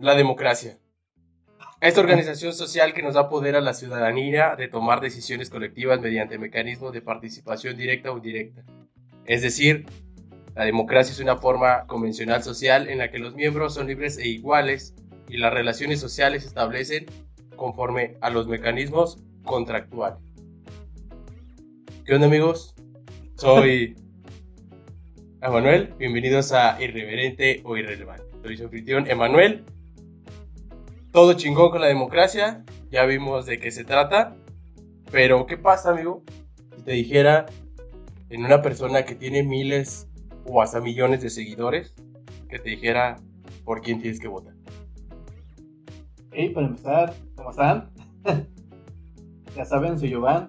La democracia. Esta organización social que nos da poder a la ciudadanía de tomar decisiones colectivas mediante mecanismos de participación directa o indirecta. Es decir, la democracia es una forma convencional social en la que los miembros son libres e iguales y las relaciones sociales se establecen conforme a los mecanismos contractuales. ¿Qué onda amigos? Soy Emanuel, bienvenidos a Irreverente o Irrelevante. Soy su anfitrión Emanuel todo chingón con la democracia, ya vimos de qué se trata, pero ¿qué pasa, amigo? Si te dijera en una persona que tiene miles o hasta millones de seguidores, que te dijera por quién tienes que votar. Hey, para empezar, ¿cómo están? ya saben, soy Giovanni.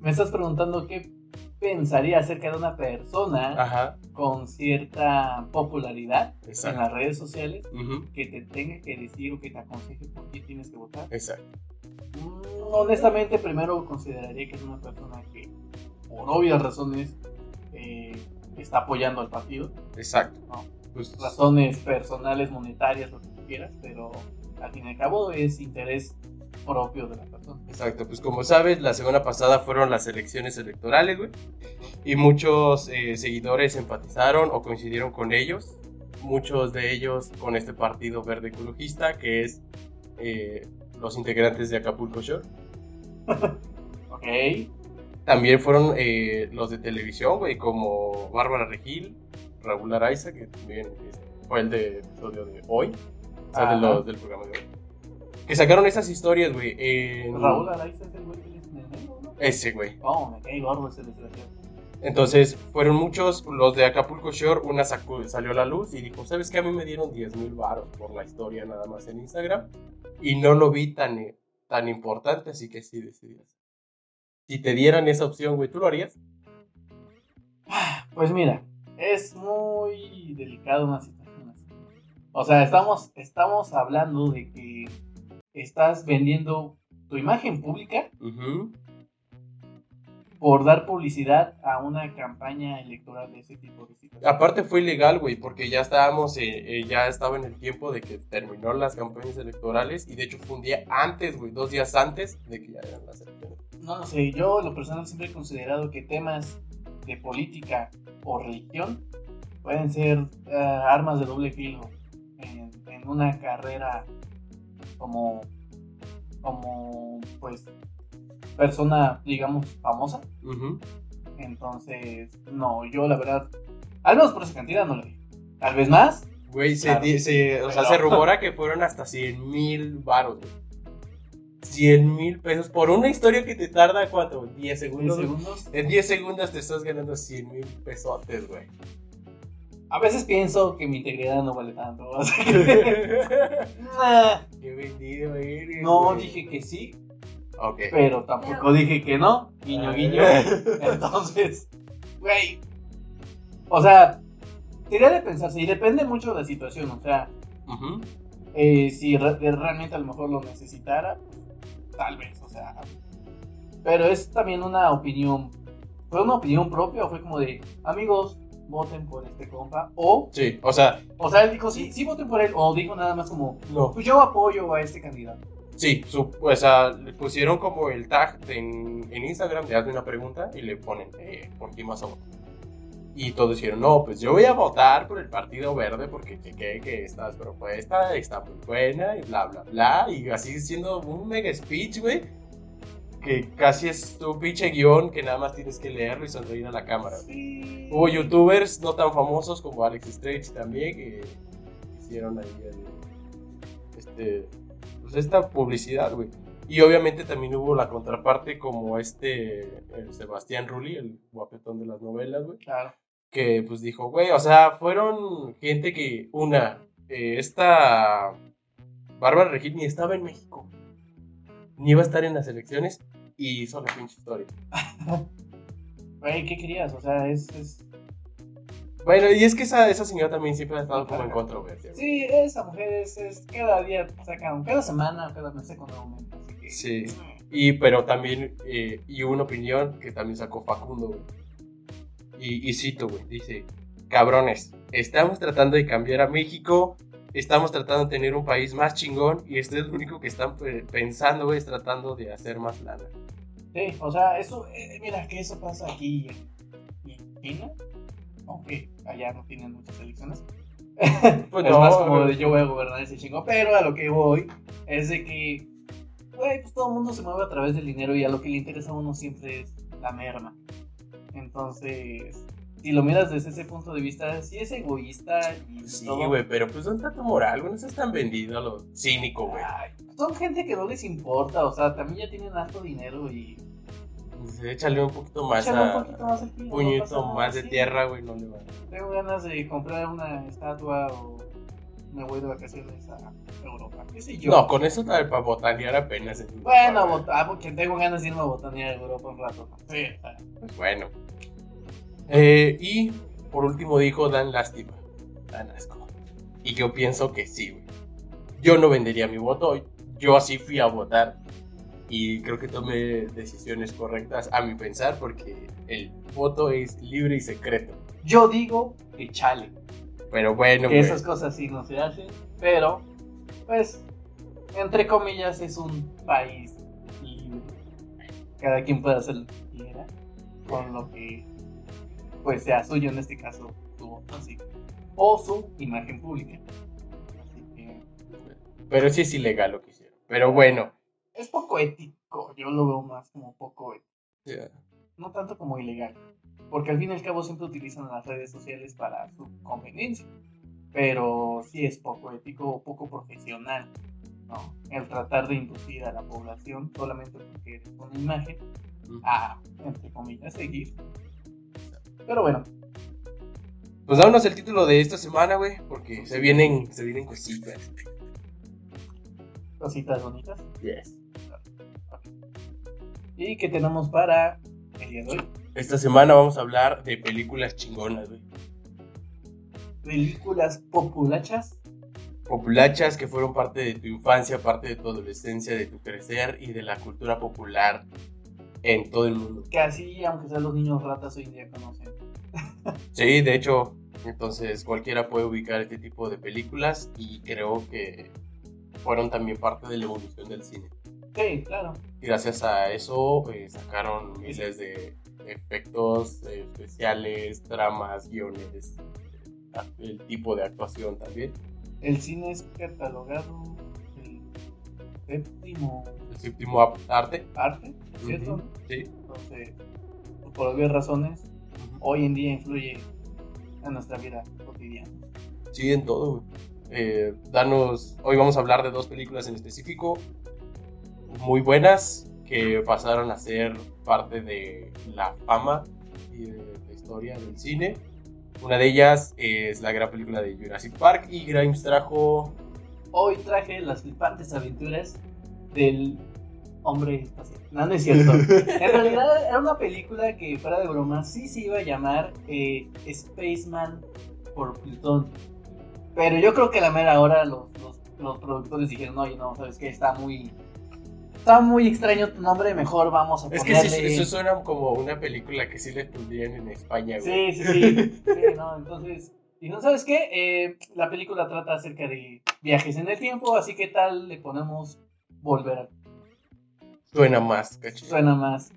me estás preguntando qué pensaría acerca de una persona con cierta popularidad en las redes sociales que te tenga que decir o que te aconseje por qué tienes que votar. Exacto. Mm, honestamente, primero consideraría que es una persona que, por obvias razones, eh, está apoyando al partido. Exacto. Pues, razones personales, monetarias, lo que quieras, pero al fin y al cabo es interés propio de la persona. Exacto, pues como sabes, la semana pasada fueron las elecciones electorales, güey. Y muchos eh, seguidores empatizaron o coincidieron con ellos. Muchos de ellos con este partido verde ecologista, que es eh, los integrantes de Acapulco Shore. ok. También fueron eh, los de televisión, güey, como Bárbara Regil, Raúl Araiza, que también fue el de episodio de hoy, o sea, de del programa de hoy que sacaron esas historias, güey. En... Raúl Araiza es el güey que medio, ¿no? Ese, güey. Oh, me caí gordo ese desgraciado. Entonces, fueron muchos los de Acapulco Shore, una salió a la luz y dijo, ¿sabes qué? A mí me dieron 10 mil baros por la historia nada más en Instagram y no lo vi tan, tan importante, así que sí decidías. Si te dieran esa opción, güey, ¿tú lo harías? Pues mira, es muy delicado una situación así. O sea, estamos, estamos hablando de que estás vendiendo tu imagen pública por dar publicidad a una campaña electoral de ese tipo de situaciones. Aparte fue ilegal, güey, porque ya estábamos, eh, eh, ya estaba en el tiempo de que terminó las campañas electorales y de hecho fue un día antes, güey, dos días antes de que ya eran las elecciones. No, no sé, yo lo personal siempre he considerado que temas de política o religión pueden ser eh, armas de doble filo en, en una carrera como, como pues, persona, digamos, famosa. Entonces, no, yo la verdad, al menos por esa cantidad no le di. Tal vez más. Güey, se, o sea, se rumora que fueron hasta 100 mil baros, 100 mil pesos por una historia que te tarda, ¿cuánto? 10 segundos. 10 segundos. En 10 segundos te estás ganando 100 mil pesotes, güey. A veces pienso que mi integridad no vale tanto. Qué vendido eres. No, dije que sí. Ok. Pero tampoco dije que no. Guiño, guiño. Entonces, güey. O sea, sería de pensarse. Y depende mucho de la situación. O sea, eh, si realmente a lo mejor lo necesitara, tal vez. O sea, pero es también una opinión. ¿Fue una opinión propia o fue como de, amigos, voten por este compa. O. Sí, o sea. O sea, él dijo, sí, sí voten por él. O dijo nada más como, no. Pues yo apoyo a este candidato. Sí, su, o sea, le pusieron como el tag en, en Instagram, le hacen una pregunta y le ponen, eh, ¿por quién vas a votar? Y todos dijeron, no, pues yo voy a votar por el Partido Verde porque chequé que esta propuesta está muy buena y bla, bla, bla. Y así siendo un mega speech, güey que casi es tu pinche guion que nada más tienes que leerlo y sonreír a la cámara. Hubo youtubers no tan famosos como Alex Stretch también que hicieron ahí este, pues esta publicidad, güey. Y obviamente también hubo la contraparte como este el Sebastián Rulli, el guapetón de las novelas, güey. Claro. Que pues dijo, güey, o sea, fueron gente que, una, eh, esta Bárbara Regil ni estaba en México, ni iba a estar en las elecciones y hizo la pinche historia. Güey, ¿qué querías? O sea, es, Bueno, y es que esa, esa señora también siempre ha estado como en controversia. Sí, esa mujer es, es cada día sacan, cada semana, cada mes con un. Sí, y pero también, eh, y una opinión que también sacó Facundo, güey. Y, y cito, güey, dice, cabrones, estamos tratando de cambiar a México, estamos tratando de tener un país más chingón y esto es lo único que están pensando, es tratando de hacer más lana. Sí, o sea, eso, eh, mira que eso pasa aquí en, China, aunque allá no tienen muchas elecciones. pues es más como de yo voy a gobernar ese chingo, pero a lo que voy es de que, güey, pues todo el mundo se mueve a través del dinero y a lo que le interesa a uno siempre es la merma. Entonces, si lo miras desde ese punto de vista, sí es egoísta y Sí, güey, pero pues un trato moral, güey, no seas tan vendido a lo cínico, güey. Son gente que no les importa, o sea, también ya tienen alto dinero y... Pues échale un poquito más a... un poquito más el puñito más de tierra, güey, no le va. Tengo ganas de comprar una estatua o me voy de vacaciones a Europa. ¿Qué sé yo? No, con eso tal para botanear apenas. Bueno, ah, porque tengo ganas de irme a botanear a Europa un rato. Sí, pues bueno. Eh, y por último dijo Dan Lástima. Dan asco. Y yo pienso que sí, güey. Yo no vendería mi voto. Yo así fui a votar. Y creo que tomé decisiones correctas a mi pensar porque el voto es libre y secreto. Yo digo que chale. Pero bueno, que esas cosas sí no se hacen. Pero, pues, entre comillas, es un país libre. Cada quien puede hacer lo que quiera con lo que pues sea suyo en este caso su voto, así. O su imagen pública. Así que... Pero sí es ilegal lo que hicieron. Pero bueno. Es poco ético, yo lo veo más como poco ético. No tanto como ilegal. Porque al fin y al cabo siempre utilizan las redes sociales para su conveniencia. Pero sí es poco ético o poco profesional. ¿no? El tratar de inducir a la población solamente porque eres una imagen a, entre comillas, seguir pero bueno. Pues dámonos el título de esta semana, güey, porque se vienen, se vienen cositas. Cositas bonitas. Yes. ¿Y qué tenemos para el día de hoy? Esta semana vamos a hablar de películas chingonas, güey. Películas populachas. Populachas que fueron parte de tu infancia, parte de tu adolescencia, de tu crecer y de la cultura popular en todo el mundo. Que así, aunque sean los niños ratas, hoy en día conocen. sí, de hecho, entonces cualquiera puede ubicar este tipo de películas y creo que fueron también parte de la evolución del cine. Sí, claro. Y gracias a eso eh, sacaron miles de efectos especiales, tramas, guiones, el tipo de actuación también. El cine es catalogado el séptimo séptimo arte. Arte, ¿cierto? Sí. Entonces, por obvias razones, hoy en día influye en nuestra vida cotidiana. Sí, en todo. Eh, danos, hoy vamos a hablar de dos películas en específico, muy buenas, que pasaron a ser parte de la fama y de la historia del cine. Una de ellas es la gran película de Jurassic Park y Grimes trajo... Hoy traje las flipantes aventuras del hombre espacial. No, no es cierto. en realidad era una película que, fuera de broma, sí se iba a llamar eh, Spaceman por Plutón. Pero yo creo que a la mera hora los, los, productores dijeron, oye, no, sabes que está muy... Está muy extraño tu nombre, mejor vamos a ponerle... Es que eso suena como una película que sí le pondrían en España, güey. Sí, sí, sí. sí no, entonces... Y no sabes qué, eh, la película trata acerca de viajes en el tiempo, así que tal le ponemos volver Suena más, cacho. Suena más.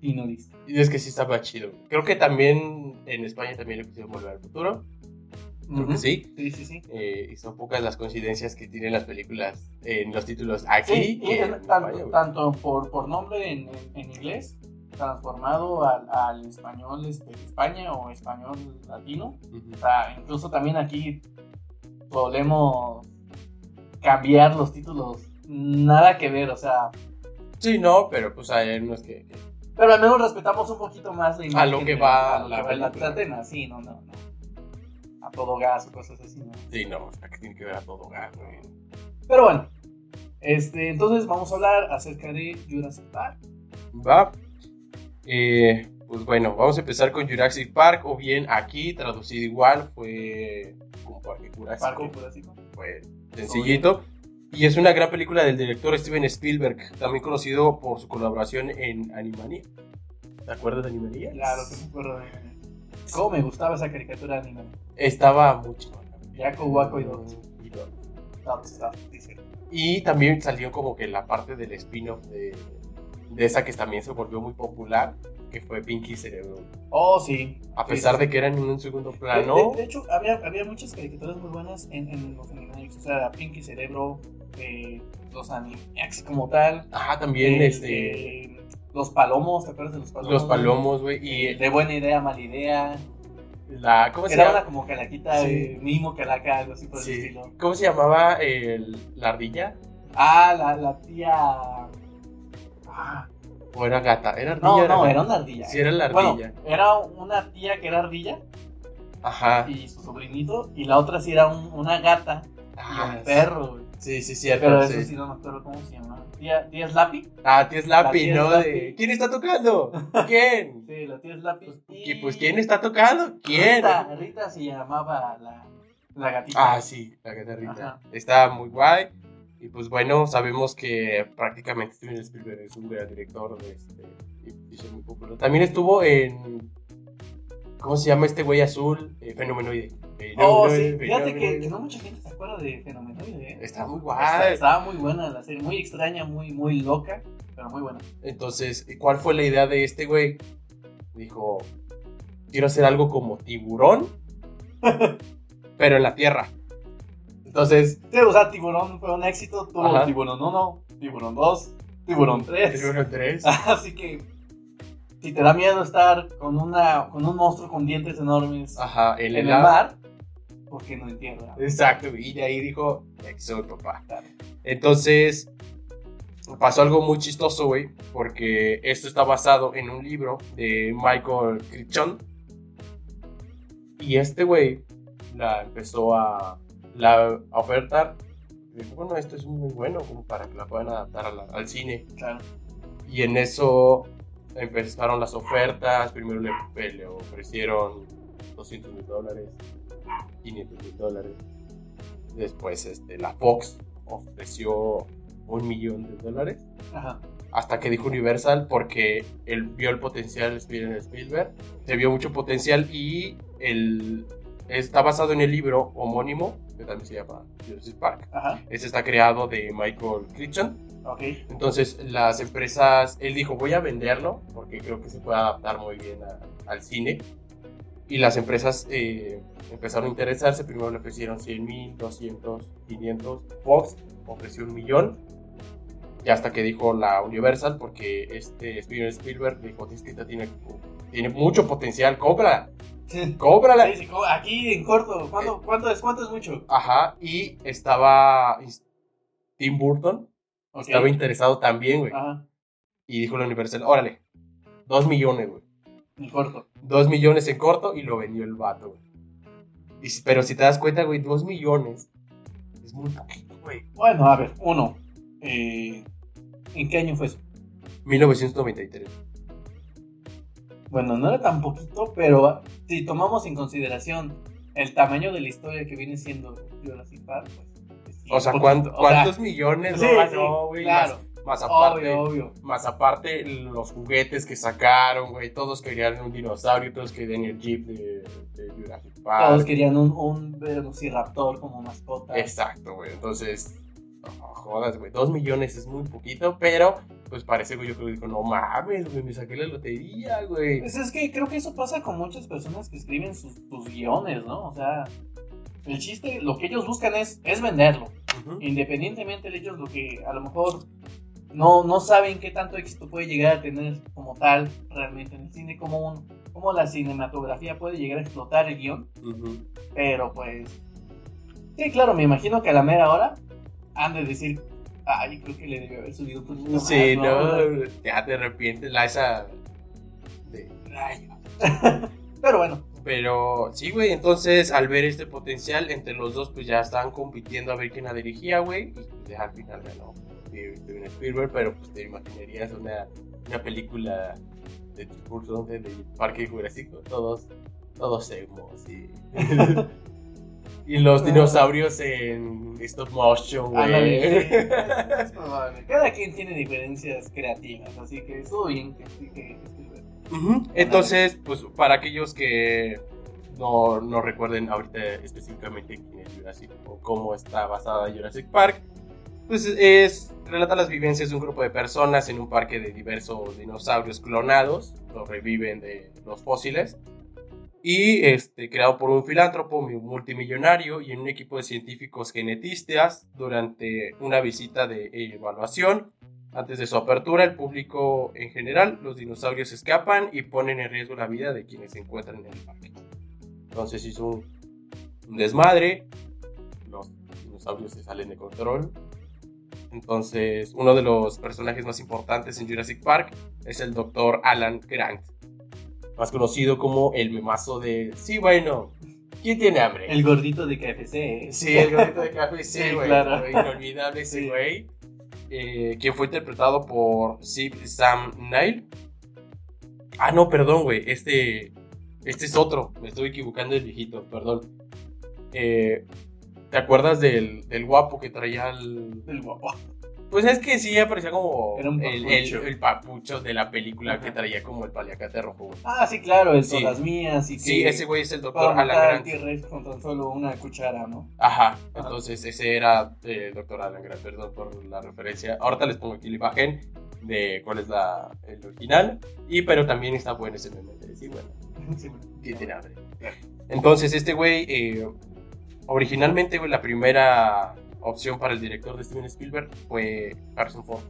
Y no dice. Y es que sí estaba chido. Creo que también en España también le pusieron volver al futuro. Creo que sí. Sí, sí, sí. Eh, y son pocas las coincidencias que tienen las películas en los títulos aquí. tanto, por, por nombre en, en, inglés, transformado al, al español este, España o español latino. O sea, incluso también aquí solemos cambiar los títulos nada que ver, o sea. Sí, no, pero pues hay unos que, Pero al menos respetamos un poquito más la imagen. A lo que va la, la, sí, no, no, no. A todo gas o cosas así, ¿no? Sí, no, o sea, que tiene que ver a todo gas, güey. Pero bueno, este, entonces vamos a hablar acerca de Jurassic Park. Va. Eh, pues bueno, vamos a empezar con Jurassic Park, o bien aquí, traducido igual, fue como Parque Jurásico. Parque Jurásico. Fue sencillito. Y es una gran película del director Steven Spielberg, también conocido por su colaboración en Animania. ¿Te acuerdas de Animania? Claro que me acuerdo de ¿Cómo me gustaba esa caricatura anime? Estaba mucho. Yaku, Waco y Dots. Y Dots, dice. Y también salió como que la parte del spin-off de, de esa que también se volvió muy popular, que fue Pinky Cerebro. Oh, sí. A pesar sí. de que eran en un segundo De, plano. de- de hecho, había, había muchas caricaturas muy buenas en, en los animes. O sea, Pinky Cerebro, eh, los Animax como tal. Ajá, también eh, este, eh, los palomos, ¿te acuerdas de los palomos? los palomos, güey. Y De buena idea, mala idea. la. ¿Cómo se Era una llama? como calaquita, Sí. eh, mimo calaca, algo así por el estilo. ¿Cómo se llamaba el, la ardilla? Ah, la, la tía. Ah, ¿O era gata? ¿Era ardilla? no, no, gata? era una ardilla. Sí, era la Bueno, ardilla. era una tía que era ardilla Ajá. y su sobrinito, y la otra sí era un- una gata y Ah, un perro. güey. Sí, sí, sí. Pero eso sí no me acuerdo cómo se llama. ¿Tía, tía Slappy? Ah, tía Slappy, tía ¿no? Slappy. De, ¿Quién está tocando? ¿Quién? Sí, la tía Slappy. Y pues, ¿quién está tocando? ¿Quién? Rita, Rita se llamaba la, la gatita. Ah, sí, la guitarrita. Ajá. Está muy guay. Y pues bueno, sabemos que prácticamente Steven Spielberg es un gran director de este, y hizo muy popular. También estuvo en. ¿Cómo se llama este güey azul? Eh, Fenomenoide. Oh, Fenomenoide, sí, fíjate que, Fenomenoide. que no mucha gente se acuerda de Fenomenoide, ¿eh? Está muy guay. Estaba muy buena la serie, muy extraña, muy, muy loca, pero muy buena. Entonces, ¿cuál fue la idea de este güey? Dijo: Quiero hacer algo como tiburón, pero en la tierra. Entonces, Sí, o sea, Tiburón fue un éxito, tuvo. Tiburón 1, Tiburón 2, Tiburón 3. tiburón 3. Así que, si te da miedo estar con, una, con un monstruo con dientes enormes Ajá, en, en el el mar, ¿por qué no en tierra? Exacto, y de ahí dijo, soy papá. Entonces, pasó algo muy chistoso, güey, porque esto está basado en un libro de Michael Crichton. Y este güey la empezó a, la, a ofertar. Dijo, bueno, esto es muy bueno como para que la puedan adaptar la- al cine. Claro. Y en eso empezaron las ofertas. Primero le, le ofrecieron 200 mil dólares, 500 mil dólares. Después este, la Fox ofreció un millón de dólares. Ajá. Hasta que dijo Universal porque él vio el potencial de Steven Spielberg. Se vio mucho potencial y el, está basado en el libro homónimo que también se llama Jurassic Park. Ajá. Este está creado de Michael Crichton. Ok. Entonces las empresas, él dijo, voy a venderlo porque creo que se puede adaptar muy bien a- al cine. Y las empresas eh, empezaron a interesarse, primero le ofrecieron 100 mil, 200, 500, Fox ofreció un millón. Y hasta que dijo la Universal, porque este Steven Spielberg dijo, esta tiene, tiene mucho potencial, cómprala, Sí, cómprala. sí, co- aquí en corto, ¿cuánto, cuánto, es, ¿cuánto es mucho? Ajá, y estaba Tim Burton, Ok. estaba interesado también, güey. Ajá, Y dijo la Universal, órale, dos millones, güey. en corto. Dos millones en corto y lo vendió el vato, güey. Y pero si te das cuenta, güey, dos millones es muy poquito, güey. Bueno, a ver, uno. eh, ¿En qué año fue eso? 1993. Bueno, no era tan poquito, pero si tomamos en consideración el tamaño de la historia que viene siendo Jurassic Park, pues. O sea, poquito. ¿cuánto- O sea, ¿cuántos millones sí, no sí, güey? claro. Más, más aparte, Obvio, obvio. más aparte los juguetes que sacaron, güey. Todos querían un dinosaurio, todos querían el jeep de, de Jurassic Park. Todos querían un, un velociraptor como mascota. Exacto, güey. Entonces, no jodas, güey. Dos millones es muy poquito, pero pues parece, güey, yo creo que dijo, no mames, güey, me saqué la lotería, güey. Pues es que creo que eso pasa con muchas personas que escriben sus, sus guiones, ¿no? O sea, el chiste, lo que ellos buscan es, es venderlo. Independientemente de ellos, lo que a lo mejor no, no saben qué tanto éxito puede llegar a tener como tal realmente en el cine, como, un, como la cinematografía puede llegar a explotar el guion. Pero pues, sí, claro, me imagino que a la mera hora han de decir, ay, creo que le debió haber subido un poquito más, Sí, ¿no? no, ya te arrepientes la esa de rayos. Pero bueno, Pero sí, güey, entonces al ver este potencial entre los dos, pues ya estaban compitiendo a ver quién la dirigía, güey. Y pues al final ganó Steven Spielberg, pero pues te imaginarías una, una película de discurso de, de Parque Jurásico, todos, todos emos y, y los dinosaurios en stop motion, güey. Cada quien tiene diferencias creativas, así que estuvo bien que, que- que- Entonces, pues para aquellos que no, no recuerden ahorita específicamente quién es Jurassic o cómo está basada Jurassic Park, pues es relata las vivencias de un grupo de personas en un parque de diversos dinosaurios clonados, los reviven de los fósiles, y este, creado por un filántropo multimillonario y un equipo de científicos genetistas durante una visita de evaluación. Antes de su apertura, el público en general, los dinosaurios escapan y ponen en riesgo la vida de quienes se encuentran en el parque. Entonces hizo un, un desmadre, los dinosaurios se salen de control. Entonces, uno de los personajes más importantes en Jurassic Park es el Dr. Alan Grant, más conocido como el memazo de, sí, bueno, ¿quién tiene hambre? El gordito de KFC. ¿eh? Sí, el gordito de KFC, güey. claro. Inolvidable ese güey. Eh, quien fue interpretado por Steve Sam Neill. Ah, no, perdón, güey. Este, este es otro. Me estoy equivocando el viejito, perdón. Eh, ¿Te acuerdas del, del guapo que traía el. El guapo. Pues es que sí parecía como el, papucho de la película que traía como el paliacate rojo. Ah, sí, claro, el sí. las mías. Y sí, ese güey es el doctor Alan Grant. con tan solo una cuchara, ¿no? Ajá, entonces ese era el eh, doctor Alan Grant, perdón por la referencia. Ahorita les pongo aquí la imagen de cuál es la, el original. Y pero también está bueno ese meme. Sí, bueno. Sí, tiene hambre. Entonces este güey, eh, originalmente la primera opción para el director de Steven Spielberg fue Harrison Ford.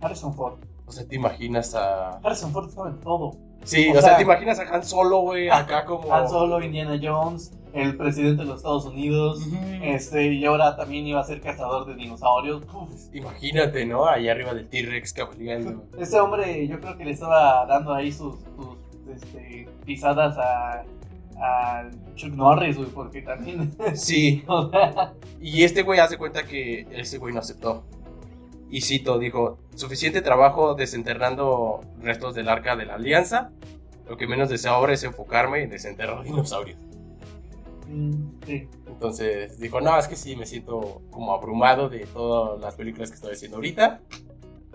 Harrison Ford. O sea, te imaginas a. Harrison Ford sabe todo. Sí, o, sea, te imaginas a Han Solo, güey, acá como. Han Solo, Indiana Jones, el presidente de los Estados Unidos, este, y ahora también iba a ser cazador de dinosaurios. Imagínate, ¿no? Ahí arriba del T-Rex cabalgando. Este hombre, yo creo que le estaba dando ahí sus, sus este, pisadas a a Chuck Norris, güey, porque también. Sí. y este güey hace cuenta que ese güey no aceptó. Y cito, dijo, suficiente trabajo desenterrando restos del arca de la alianza. Lo que menos deseo ahora es enfocarme en desenterrar dinosaurios. Mm, sí. Entonces dijo, no, es que sí, me siento como abrumado de todas las películas que estoy haciendo ahorita.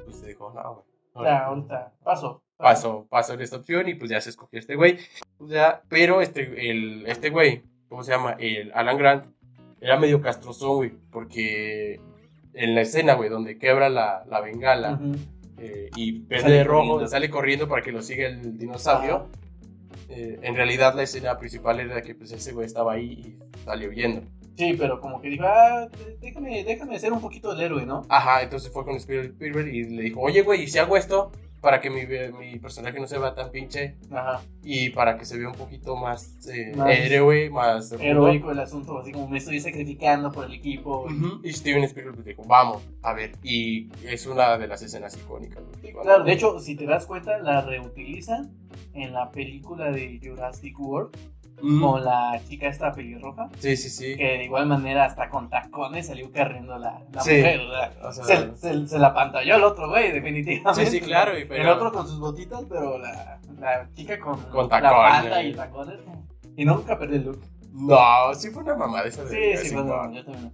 Pues dijo, no, güey. Ya, ahorita, paso pasó, pasó en esta opción y pues ya se escogió este güey. O sea, pero este, el, este güey, ¿cómo se llama? El Alan Grant, era medio castrozón, güey, porque en la escena, güey, donde quebra la, la bengala eh, y verde de rojo, sale corriendo para que lo siga el dinosaurio. Eh, en realidad la escena principal era que pues ese güey estaba ahí y salió huyendo. Sí, pero como que dijo, ah, déjame, déjame ser un poquito el héroe, ¿no? Ajá, entonces fue con Spielberg y le dijo, oye, güey, ¿y si hago esto? Para que mi, mi, personaje no se vea tan pinche Ajá. y para que se vea un poquito más, eh, héroe, más heroico el asunto, así como me estoy sacrificando por el equipo. Y Steven Spielberg dijo, vamos, a ver, y es una de las escenas icónicas. claro, de hecho, si te das cuenta, la reutilizan en la película de Jurassic World con la chica esta pelirroja. Sí, sí, sí. Que de igual manera hasta con tacones salió corriendo la, la mujer, se, se, la pantalló el otro güey, definitivamente. Sí, sí, claro. El otro con sus botitas, pero la, la chica con, con tacones. la pata y tacones. Y nunca perdió el look. No, sí fue una mamada esa de Sí, sí, bueno, yo también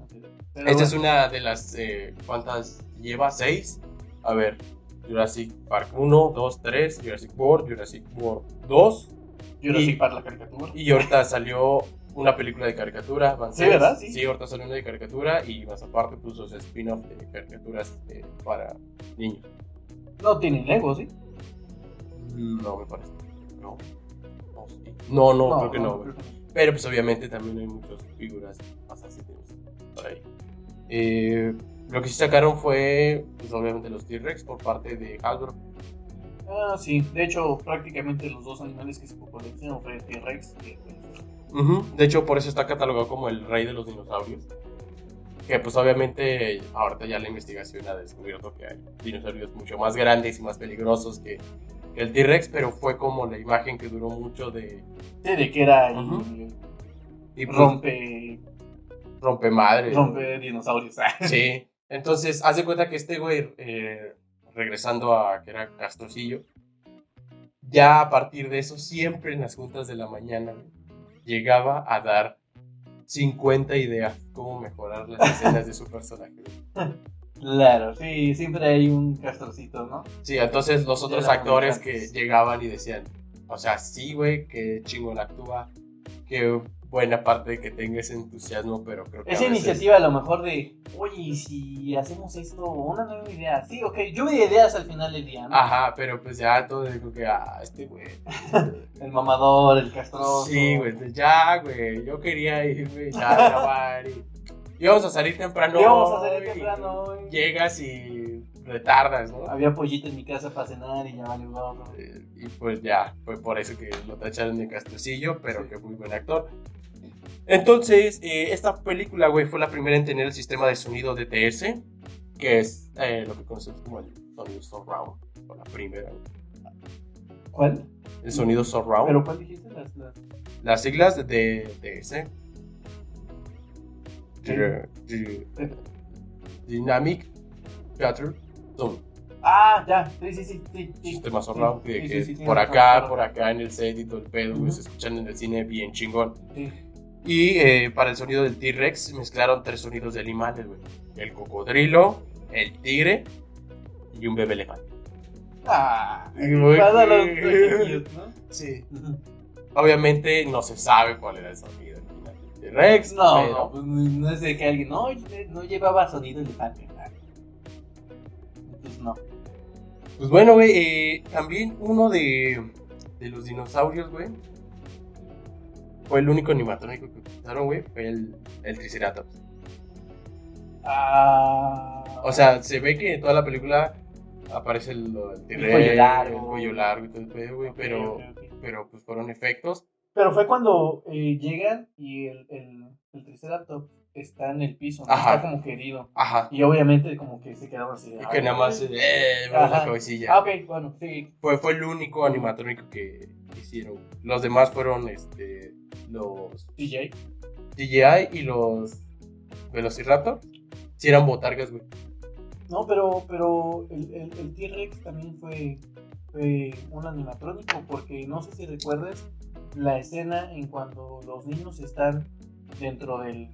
Esta es una de las, eh, ¿cuántas lleva? ¿Seis? A ver, Jurassic Park 1, 2, 3, Jurassic World, Jurassic World 2, Jurassic Park la caricatura. Y ahorita salió una película de caricatura. sí, ¿verdad? Sí. sí, ahorita salió una de caricatura y más aparte puso ese spin-off de caricaturas eh, para niños. No tienen Lego, ¿sí? No, me parece. No. No, no, creo que no. Pero pues obviamente también hay muchas figuras más por ahí. Eh, lo que sí sacaron fue, pues obviamente los T-Rex por parte de Hasbro. Ah, sí. De hecho, prácticamente los dos animales que se popularizaron fue T-Rex y De hecho, por eso está catalogado como el rey de los dinosaurios. Que pues obviamente ahorita ya la investigación ha descubierto que hay dinosaurios mucho más grandes y más peligrosos que, el T-Rex, pero fue como la imagen que duró mucho de... Sí, de que era el, y pues, rompe... Rompe madre. Rompe dinosaurios. sí. Entonces, haz de cuenta que este güey eh, regresando a que era Castrocillo, ya a partir de eso, siempre en las juntas de la mañana, llegaba a dar 50 ideas cómo mejorar las escenas de su personaje. Claro, sí, siempre hay un castrocito, ¿no? Sí, entonces los otros actores que llegaban y decían, o sea, sí, güey, que chingón actúa, que buena parte de que tenga ese entusiasmo, pero creo que. Esa iniciativa a lo mejor de, oye, si hacemos esto, una nueva idea. Sí, ok, lluvia de ideas al final del día, ¿no? Ajá, pero pues ya todo dijo que, ah, este güey. el mamador, el castroso. Sí, güey, ya, güey, yo quería irme ya a grabar y. Íbamos a salir temprano. Íbamos a salir temprano. Llegas y retardas, ¿no? Había pollito en mi casa para cenar y ya valió gorro. Eh, y pues ya, fue por eso que lo tacharon de castrocillo, pero que muy buen actor. Entonces, eh, esta película, güey, fue la primera en tener el sistema de sonido DTS, que es eh, lo que conocemos como el sonido surround, fue la primera. ¿Cuál? El sonido surround. ¿Pero cuál dijiste? Las, las... siglas de DTS. Dynamic Theater Zone. Ah, ya, sí, sí, sí. sí, Sistema surround, que, por acá, por acá en el set y todo el pedo, se escuchan en el cine bien chingón. Sí. Y eh, para el sonido del T-Rex mezclaron tres sonidos de animales, güey. El cocodrilo, el tigre y un bebé elefante. Ah, para los ¿no? Sí. Obviamente no se sabe cuál era el sonido del T-Rex. No, no, pues, no es de que alguien no, no llevaba sonido elefante. Entonces no. Pues bueno, güey, eh, también uno de, de los dinosaurios, güey, fue el único animatrónico que utilizaron, güey, fue el, el Triceratops. Ah. O sea, se ve que en toda la película aparece el, el, el cuello largo. El cuello largo y todo el pedo, güey, pero, pero pues fueron efectos. Pero fue cuando eh, llegan y el, el, el Triceratops está en el piso, está como querido. Ajá. Y obviamente como que se quedaron así. Y que nada más eh, la cabecilla. Ah, ok, bueno, sí. Fue, fue el único animatrónico que hicieron. Los demás fueron este los DJ. DJI y los Velociraptor, si eran botargas, güey. No, pero, pero el, el, T-Rex también fue, fue un animatrónico, porque no sé si recuerdas la escena en cuando los niños están dentro del,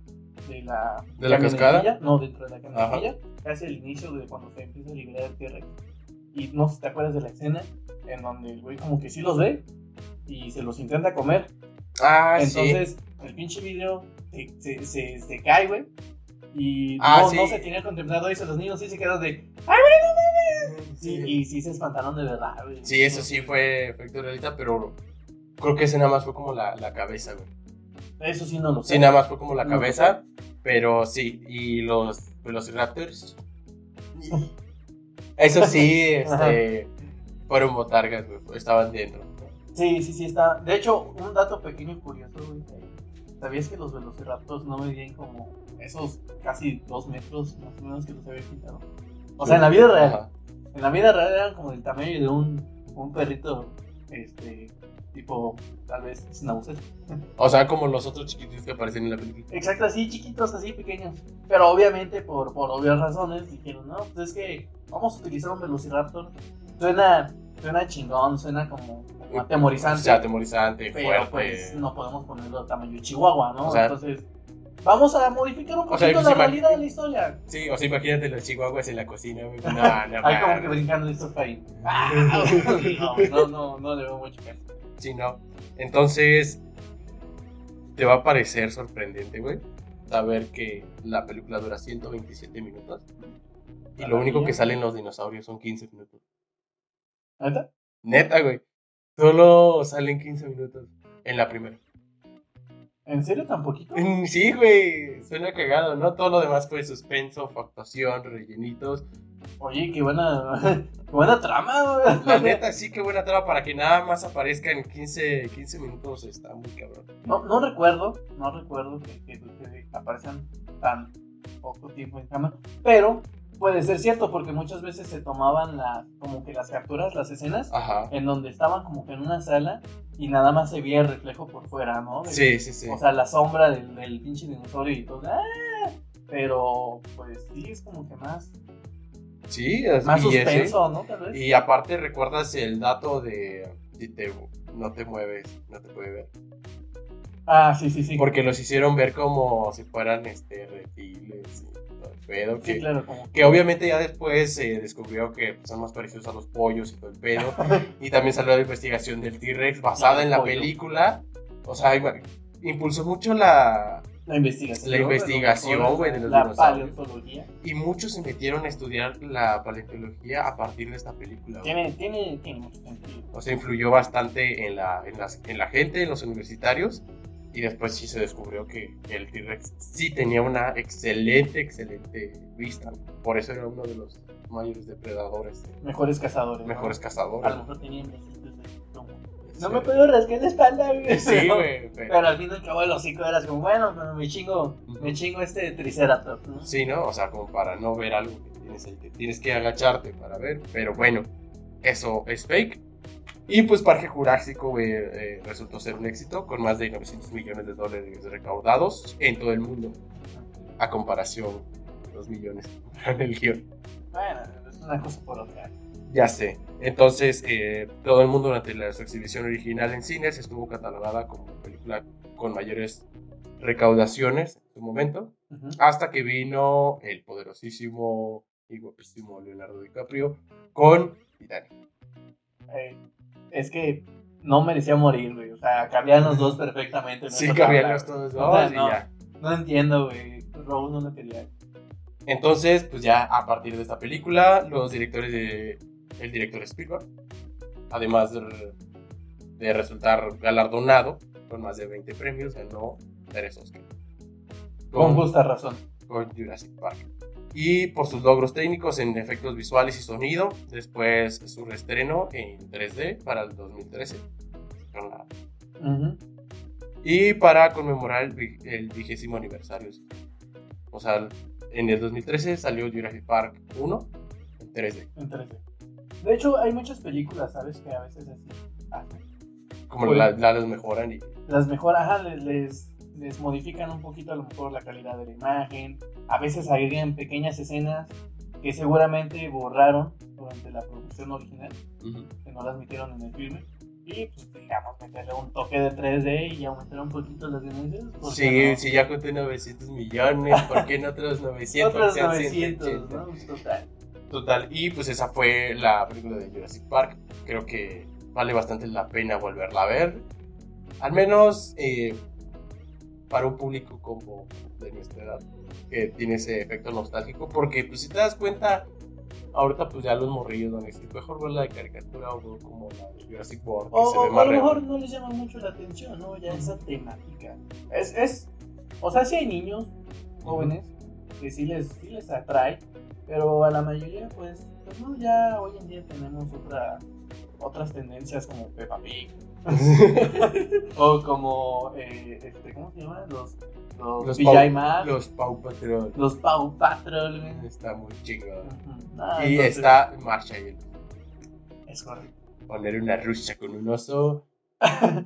de la, ¿De la cascada. No, dentro de la camionetilla, casi al inicio de cuando se empieza a liberar el T-Rex. Y no sé si te acuerdas de la escena en donde el güey como que sí los ve y se los intenta comer. Ah, Entonces, el pinche video se, se, se, cae, güey. Y ah, no, no, se tiene contemplado eso. Los niños sí se quedan de. ¡Ay, güey, no mames! Sí, y sí se espantaron de verdad, güey. Sí, eso sí fue efecto realista, pero creo que ese nada más fue como la, la cabeza, güey. Eso sí no lo sé. Sí, nada más fue como la cabeza, pero sí. Y los Velociraptors. eso sí, este. fueron botargas, güey. Estaban dentro. Sí, sí, sí, está. De hecho, un dato pequeño y curioso, güey. ¿Sabías que los velociraptors no medían como esos casi dos metros más o menos que los había quitado? O sea, en la vida real. En la vida real eran como el tamaño de un, un perrito, este, tipo, tal vez schnauzer. O sea, como los otros chiquitos que aparecen en la película. Exacto, así chiquitos, así pequeños. Pero obviamente, por, por obvias razones, dijeron, no, pues es que vamos a utilizar un velociraptor. Suena, suena chingón, suena como atemorizante. sea, atemorizante, pero fuerte. pues no podemos ponerlo tamaño chihuahua, ¿no? Entonces, vamos a modificar un poquito la realidad de la historia. Sí, o sea, imagínate los chihuahuas en la cocina, güey. No, no, Hay como que brincando sofá ahí. no, no, no, le veo mucho caso. Sí, no. Entonces, te va a parecer sorprendente, güey, saber que la película dura 127 minutos y lo único que salen los dinosaurios son 15 minutos. ¿Neta? Neta, güey. Solo salen 15 minutos en la primera. ¿En serio tan poquito? Sí, güey, suena cagado, ¿no? Todo lo demás fue suspenso, actuación, rellenitos. Oye, qué buena, qué buena trama, güey. La neta, sí, qué buena trama para que nada más aparezca en 15, 15 minutos, está muy cabrón. No, no recuerdo, no recuerdo que, que, que aparezcan tan poco tiempo en cama, pero Puede ser cierto, porque muchas veces se tomaban las, como que las capturas, las escenas, en donde estaban como que en una sala y nada más se veía el reflejo por fuera, ¿no? sí, sí, sí. O sea, la sombra del, del pinche dinosaurio y todo. ¡ah! Pero, pues sí, es como que más. Sí, es más suspenso, ¿no? Tal vez. Y aparte, ¿recuerdas el dato de si te, no te mueves, no te puede ver? Ah, sí, sí, sí. Porque los hicieron ver como si fueran este reptiles. Pedo. Que, Sí, claro, como que obviamente ya después se descubrió que pues, son más parecidos a los pollos y todo el pedo. y también salió la investigación del T-Rex basada en la Pollo. película. O sea, impulsó mucho la... la investigación. La investigación, güey, de los La paleontología. Y muchos se metieron a estudiar la paleontología a partir de esta película. Tiene, tiene, tiene mucho sentido. O sea, influyó bastante en la, en, las- en la gente, en los universitarios. Y después sí se descubrió que el T-Rex sí tenía una excelente, excelente vista. Por eso era uno de los mayores depredadores, Mejores cazadores. ¿no? mejores A cazadores. lo mejor tenían vestidos de como, Sí. No me puedo rascar la espalda, güey. Sí, güey. pero- Pero al fin y al cabo el hocico era así como, bueno, pero me chingo, me chingo este triceratops, ¿no? Sí, ¿no? O sea, como para no ver algo que tienes ahí, que tienes que agacharte para ver. Pero bueno, eso es fake. Y pues Parque Jurásico güey, eh, resultó ser un éxito con más de 900 millones de dólares recaudados en todo el mundo. A comparación, los millones en el guion. Bueno, es una cosa por otra. Ya sé. Entonces, eh, todo el mundo durante la, su exhibición original en cines estuvo catalogada como película con mayores recaudaciones en su momento. Hasta que vino el poderosísimo y guapísimo Leonardo DiCaprio con Titanic. Eh, es que no merecía morir, güey. O sea, cabían los dos perfectamente. en Sí, cabían los todos O dos sea, y no, ya. no entiendo, güey. Rose no lo quería. Entonces, pues ya a partir de esta película, los directores de... El director Spielberg, además de, de resultar galardonado con más de 20 premios, ganó tres Oscars. Con justa razón. con Jurassic Park. Y por sus logros técnicos en efectos visuales y sonido, después su reestreno en 3D para el 2013. Con la Ujú. y para conmemorar el, el vigésimo aniversario. O sea, en el 2013 salió Jurassic Park 1 en 3D. En 3D. De hecho, hay muchas películas, ¿sabes? Que a veces así hacen. Como Pues- la, la las mejoran y Las mejoran, ajá, les, les, les modifican un poquito a lo mejor la calidad de la imagen. A veces agregan pequeñas escenas que seguramente borraron durante la producción original, que no las metieron en el filme. Y pues digamos, meterle un toque de 3D y aumentar un poquito las dimensiones. ¿por qué Sí, no? sí, ya conté 900 millones, ¿por qué no otros 900? Otros Sean 900, 180. ¿no? Pues, Total. Total, y pues esa fue la película de Jurassic Park. Creo que vale bastante la pena volverla a ver. Al menos eh, para un público como de nuestra edad, que tiene ese efecto nostálgico. Porque pues si te das cuenta, ahorita pues ya los morrillos van a decir, mejor ver la de caricatura o como la de Jurassic World, que O, se o ve a más lo real. mejor no les llama mucho la atención, ¿no? Ya esa temática. Es, es, o sea, sí hay niños jóvenes que sí les, sí les atrae, pero a la mayoría, pues, pues no, ya hoy en día tenemos otra, otras tendencias como Peppa Pig, o como, eh, este, ¿cómo se llama? Los, los, Los PJ Masks, Los Paw Patrol. los Paw Patrol, güey. Está muy. Ujú. Ah, y está Marcha y el Es correcto. poner una rusa con un oso.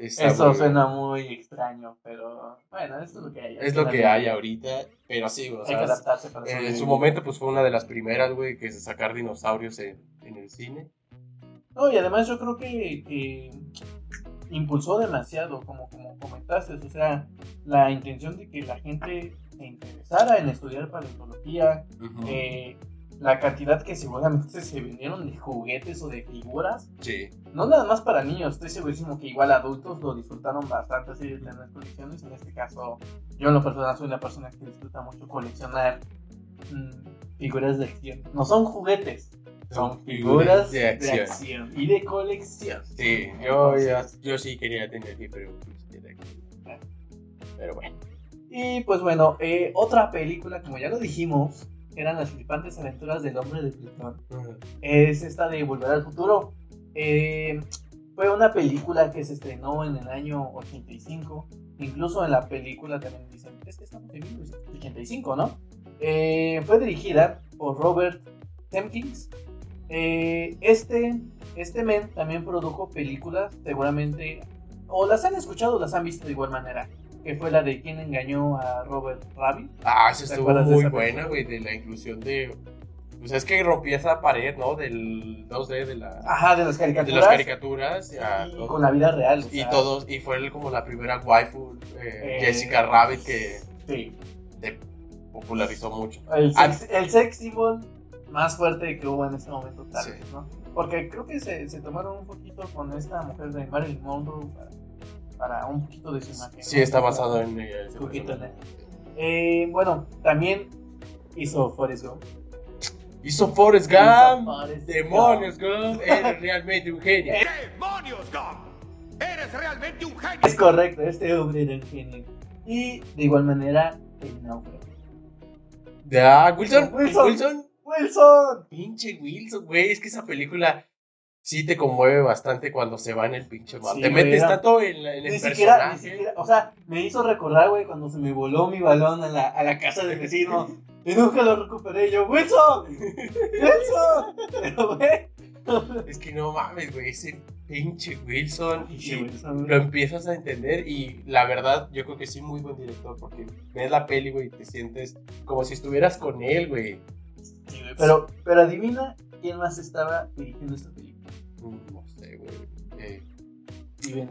Eso muy suena muy extraño, pero bueno, esto es lo que hay. Es lo que hay ahorita, pero sí, o Hay sea, que adaptarse para eh, en su momento pues fue una de las primeras, güey, que se sacar dinosaurios en, en el cine. No, y además yo creo que, que impulsó demasiado, como, como comentaste, o sea, la intención de que la gente se interesara en estudiar paleontología, eh, la cantidad que seguramente se vendieron de juguetes o de figuras, Sí, no nada más para niños, estoy segurísimo que igual adultos lo disfrutaron bastante así de tener colecciones, en este caso yo en lo personal soy una persona que disfruta mucho coleccionar mm, figuras de acción, no son juguetes, son figuras de acción, y de colección. Sí, yo, ya- yo sí quería tener aquí, pero bueno. Y pues bueno, eh, otra película, como ya lo dijimos, eran las flipantes aventuras del hombre de Plutón. Es esta de Volver al Futuro. Eh, fue una película que se estrenó en el año 85. Incluso en la película también dicen, es que estamos en 1985, ¿no? Eh, fue dirigida por Robert Temkins. Eh, este, este men también produjo películas, seguramente, o las han escuchado o las han visto de igual manera. Que fue la de quien engañó a Robert Rabbit. Ah, ¿Te estuvo de muy esa buena, güey, de la inclusión de... Pues es que rompía esa pared, ¿no? Del 2D de, la, Ajá, de las de caricaturas. las caricaturas. ya, y todo. con la vida real. o Y sea, todos, y fue como la primera waifu, eh, Eh, Jessica Rabbit, que Sí. de popularizó mucho. El sex, el sex symbol más fuerte que hubo en ese momento, tal vez, ¿no? Porque creo que se, se, tomaron un poquito con esta mujer de Marilyn Monroe para, un poquito de su imagen. Sí, está basado en ella. Eh, bueno, también hizo Forrest Gump. Hizo Forrest Gump. Demonios Gump. Eres realmente un genio. Demonios Gump. Eres realmente un genio. Es correcto, este hombre era un genio. Y de igual manera, el náufrago. Ah, Wilson. Wilson. Wilson. Wilson. Pinche Wilson, güey. Es que esa película sí te conmueve bastante cuando se va en el pinche mar. te metes tanto en, en el personaje. Ni siquiera, o sea, me hizo recordar, güey, cuando se me voló mi balón a la, a la casa del vecino. Y nunca lo recuperé yo, Wilson, Wilson. Pero, güey. Es que no mames, güey, ese pinche Wilson. Lo empiezas a entender y la verdad, yo creo que sí, muy buen director, porque ves la peli, güey, y te sientes como si estuvieras con él, güey. Pero, pero adivina quién más estaba dirigiendo esta película. Mm, no sé, güey. Eh. Steven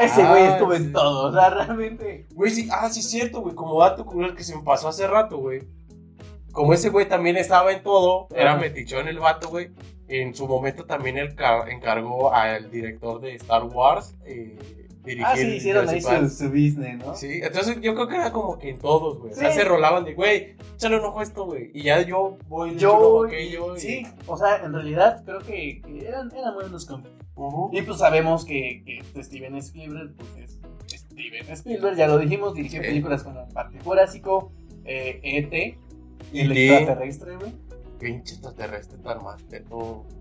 ese güey ah, estuvo en todo, o sea, realmente. Güey, sí, ah, sí es cierto, güey, como dato curioso que se me pasó hace rato, güey. Como ese güey también estaba en todo, era metichón el vato, güey. En su momento también él encargó al director de Star Wars eh, dirigir. Ah, sí, hicieron ahí su, su, business, ¿no? Sí, entonces yo creo que era como que en todos, güey. O sea, se rolaban de, güey, échale un ojo a esto, güey. Y ya yo voy, yo, aquello. Sí, o sea, en realidad creo que, eran, eran buenos cómics. Y pues sabemos que, que Steven Spielberg pues es Steven Spielberg, ya lo dijimos, dirigió películas como Parque Jurásico, eh, E.T. y el extraterrestre, güey. Pinche extraterrestre tan más de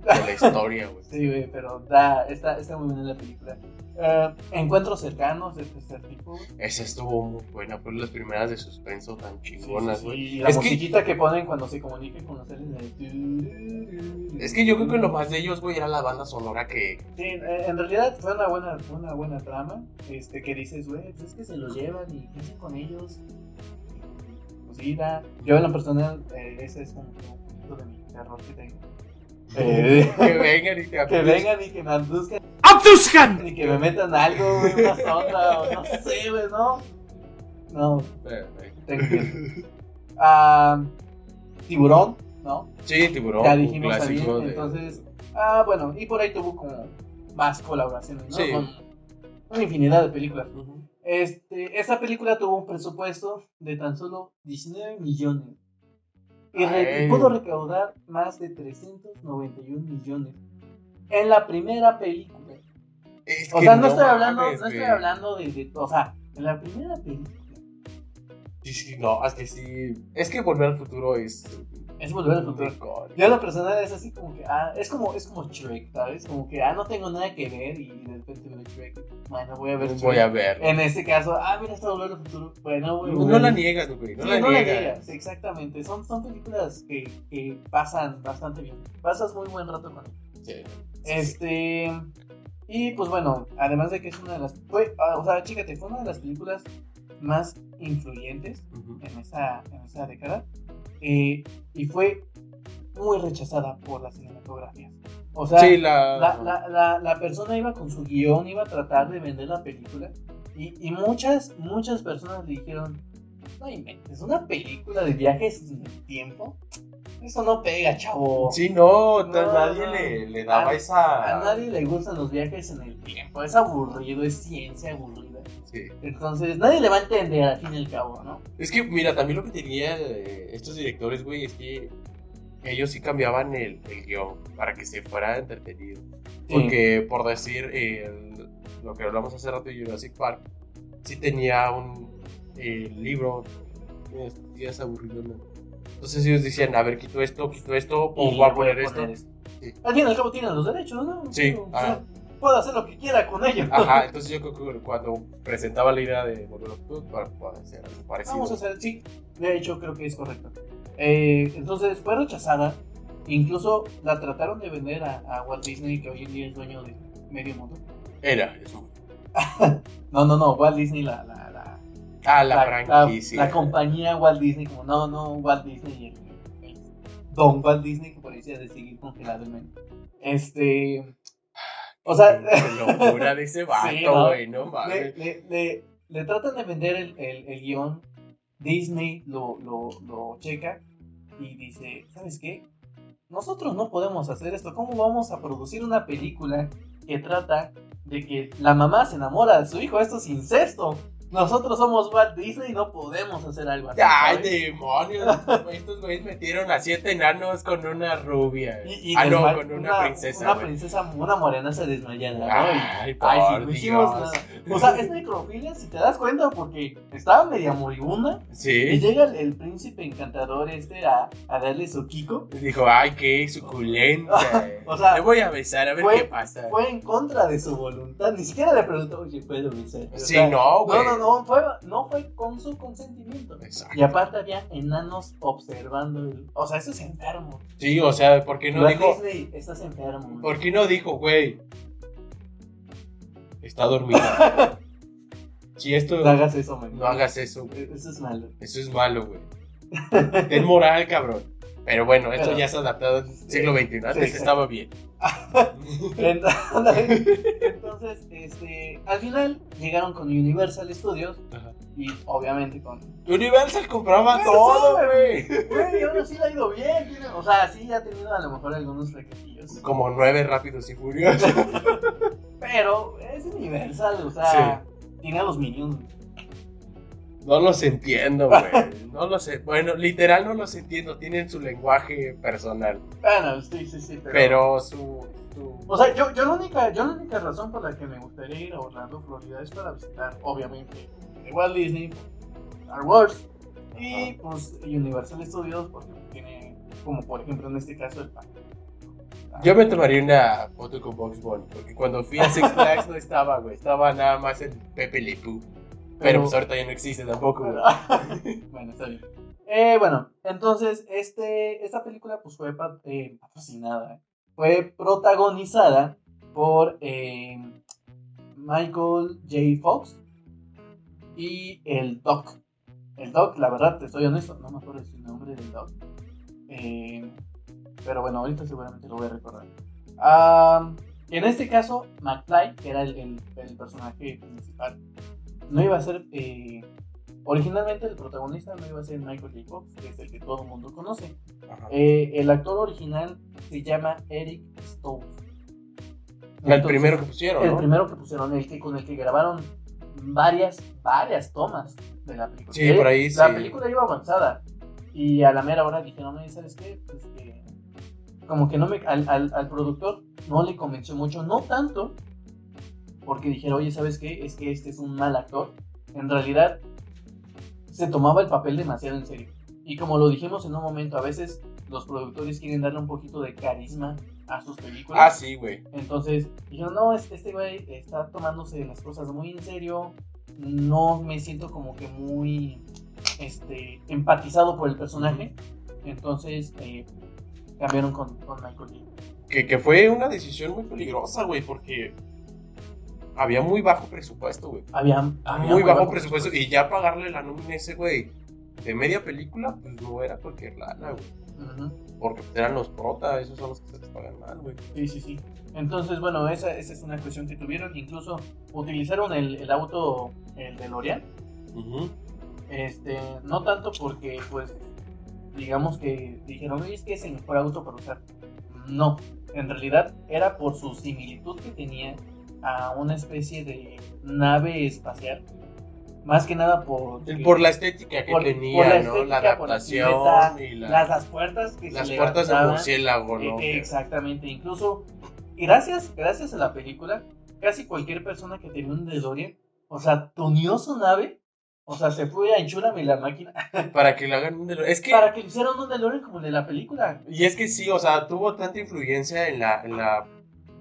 la historia, güey. sí, güey, pero da, está, está muy bien la película. Uh, encuentros cercanos de tercer tipo. Esa estuvo muy buena, fue las primeras de suspenso tan chingonas. Sí, la es musiquita que... ponen cuando se comuniquen con los seres de... Es que yo creo que lo más de ellos, güey, era la banda sonora que... Sí, en realidad fue una buena, una buena trama, este, que dices, güey, pues es que se los llevan y qué hacen con ellos. Pues da. Yo en lo personal, eh, ese es como un punto de mi terror que tengo. Eh, que vengan y que, que vengan y que me abduzcan ¡Abduzcan! Ni que me metan algo, güey, una sonda, o no sé, güey, ¿no? No. Ah, tiburón, ¿no? Sí, tiburón. Ya dijimos también. Entonces, ah, bueno, y por ahí tuvo como más colaboraciones, ¿no? Sí. Con una infinidad de películas. Este, esta película tuvo un presupuesto de tan solo 19 millones. Y, y pudo recaudar más de 391 millones. En la primera película o sea, no, estoy hablando, no estoy hablando de, O sea, en la primera película. Sí, sí, no, es que sí. Es que volver al futuro es. Es volver al futuro. Yo la personal es así como que, ah, es como, es como Shrek, ¿sabes? Como que, ah, no tengo nada que ver y de repente veo Shrek. Bueno, voy a ver Shrek. Voy a ver. En este caso, ah, mira, está volver al futuro. Bueno, voy a ver. No, la niegas, güey. No, la, no niegas. la niegas. Exactamente. Son, son películas que, que pasan bastante bien. Pasas muy buen rato con ellas. Sí. Este. Y pues bueno, además de que es una de las. Fue, ah, o sea, chícate, fue una de las películas más influyentes en, esa, en esa década. Eh, y fue muy rechazada por las cinematografías. O sea, la... La, la, la, persona iba con su guion, iba a tratar de vender la película. Y, y muchas, muchas personas le dijeron: No inventes, una película de viajes en el tiempo. Eso no pega, chavo. Sí, no, nadie le, le, daba esa. A nadie le gustan los viajes en el tiempo. Es aburrido, es ciencia aburrida. Sí. Entonces, nadie le va a entender al fin y al cabo, ¿no? Es que, mira, también lo que tenía estos directores, güey, es que ellos sí cambiaban el, el guion para que se fuera entretenido. Porque, por decir, lo que hablamos hace rato de Jurassic Park, sí tenía un libro. Es aburrido, ¿no? Entonces ellos decían, a ver, quito esto, quito esto, o voy a poner esto. Al fin y al cabo tienen los derechos, ¿no? Sí. puedo hacer lo que quiera con ellos. Ajá, entonces yo creo que cuando presentaba la idea de a para hacer algo parecido. Vamos a hacer, sí, de hecho creo que es correcto. Eh, entonces fue rechazada, incluso la trataron de vender a, Walt Disney, que hoy en día es dueño de medio mundo. Era, eso. no, no, no, Walt Disney la, la Ah, la, franquicia. La, compañía Walt Disney, como no, no, Walt Disney, el, Don Walt Disney, que parecía de seguir congelado en Este. O sea. Qué locura de ese vato, güey, no, Le, le, le, tratan de vender el, el, el, guion Disney lo, lo, lo checa y dice, ¿sabes qué? Nosotros no podemos hacer esto. ¿Cómo vamos a producir una película que trata de que la mamá se enamora de su hijo? Esto es incesto. Nosotros somos Walt Disney y no podemos hacer algo así. ¡Ay, demonios! Estos güeyes metieron a siete enanos con una rubia. Y, y ah, no, con una, princesa. Una güey. princesa, una morena se desmayada, ¿no? Ay, Y- por ay, sí, no hicimos nada. O sea, es necrofilia si te das cuenta porque estaba media moribunda y Sí. llega el, el príncipe encantador este a, a darle su Kiko. Dijo, ay, qué suculenta. O sea, Le voy a besar a ver fue- qué pasa. Fue en contra de su voluntad, ni siquiera le preguntó, oye, ¿puedo besar? O Sí, no, güey. No, no, no, fue, no fue con su consentimiento. Exacto. Y aparte había enanos observando el... O sea, eso es enfermo. Sí, o sea, ¿por qué no Walt dijo? Disney, estás enfermo. ¿Por qué no dijo, güey? Está dormida. Si esto. No hagas eso, man. No hagas eso, güey. Eso es malo. Eso es malo, güey. Ten moral, cabrón. Pero bueno, esto Pero- ya se ha adaptado al siglo XXI. Antes sí, sí. estaba bien. Entonces, este, al final llegaron con Universal Studios Ajá. y obviamente con... Universal compraba Universal, todo, güey. Güey, ahora sí le ha ido bien. tiene- o sea, sí ha tenido a lo mejor algunos requisitos. Como nueve rápidos y furiosos. Pero es Universal, o sea, tiene a los Minions. No los entiendo, güey. No los sé. Bueno, literal no los entiendo. Tienen su lenguaje personal. Bueno, sí, sí, sí, pero... Pero su. su- O sea, yo, yo, la única, yo la única razón por la que me gustaría ir a Orlando, Florida, es para visitar, obviamente, Walt Disney, Star Wars y pues Universal Studios, porque tiene, como por ejemplo en este caso, el parque. Yo me tomaría una foto con Box Bunny. Porque cuando fui a Six Flags no estaba, güey. Estaba nada más en Pepe Le Pew. Pero pues ahorita ya no existe tampoco, bueno, está bien. Eh, bueno, entonces, este, esta película pues fue eh, patrocinada, eh, fue protagonizada por eh, Michael J. Fox y el Doc. El Doc, la verdad, te soy honesto, no me acuerdo el nombre del Doc. Pero bueno, ahorita seguramente lo voy a recordar. Ah, en este caso, McFly, que era el, el- el personaje principal, no iba a ser. eh, originalmente el protagonista no iba a ser Michael J. Fox, que es el que todo el mundo conoce. Eh, el actor original se llama Eric Stoltz. El Entonces, primero que pusieron, El ¿no? primero que pusieron, el que con el que grabaron varias, varias tomas de la película. Sí, por ahí La sí. película iba avanzada. Y a la mera hora dijeron, "Oye, ¿sabes qué? Pues que como que no me, al, al, al productor no le convenció mucho, no tanto, porque dijeron, oye, ¿sabes qué? Es que este es un mal actor. En realidad, se tomaba el papel demasiado en serio. Y como lo dijimos en un momento, a veces los productores quieren darle un poquito de carisma a sus películas. Ah, sí, güey. Entonces dijeron, no, este güey está tomándose las cosas muy en serio. No me siento como que muy este, empatizado por el personaje. Entonces eh, cambiaron con, con Michael J. Que, que fue una decisión muy peligrosa, güey, porque había muy bajo presupuesto, güey. Había, había Muy bajo presupuesto. Y ya pagarle la nómina ese, güey, de media película, pues no era cualquier lana, güey. Ujú. Porque eran los prota, esos son los que se les pagan mal, güey. Sí, sí, sí. Entonces, bueno, esa, esa es una cuestión que tuvieron. Incluso utilizaron el, el auto, el DeLorean. Ujú. Este, no tanto porque, pues, digamos que dijeron, es que es el mejor auto para usar. No, en realidad era por su similitud que tenía a una especie de nave espacial. Más que nada por... Por la estética que por- tenía, por la ¿no? estética, la la adaptación silueta, y la- las, las puertas que las se puertas de murciélago, ¿no? Eh, Exactamente, incluso gracias, gracias a la película, casi cualquier persona que tenía un DeLorean, o sea, tuneó su nave, o sea, se fue a enchúrame la máquina Para que le hagan un DeLorean. Es que, para que hicieran un DeLorean como el de la película. y es que sí, o sea, tuvo tanta influencia en la, en la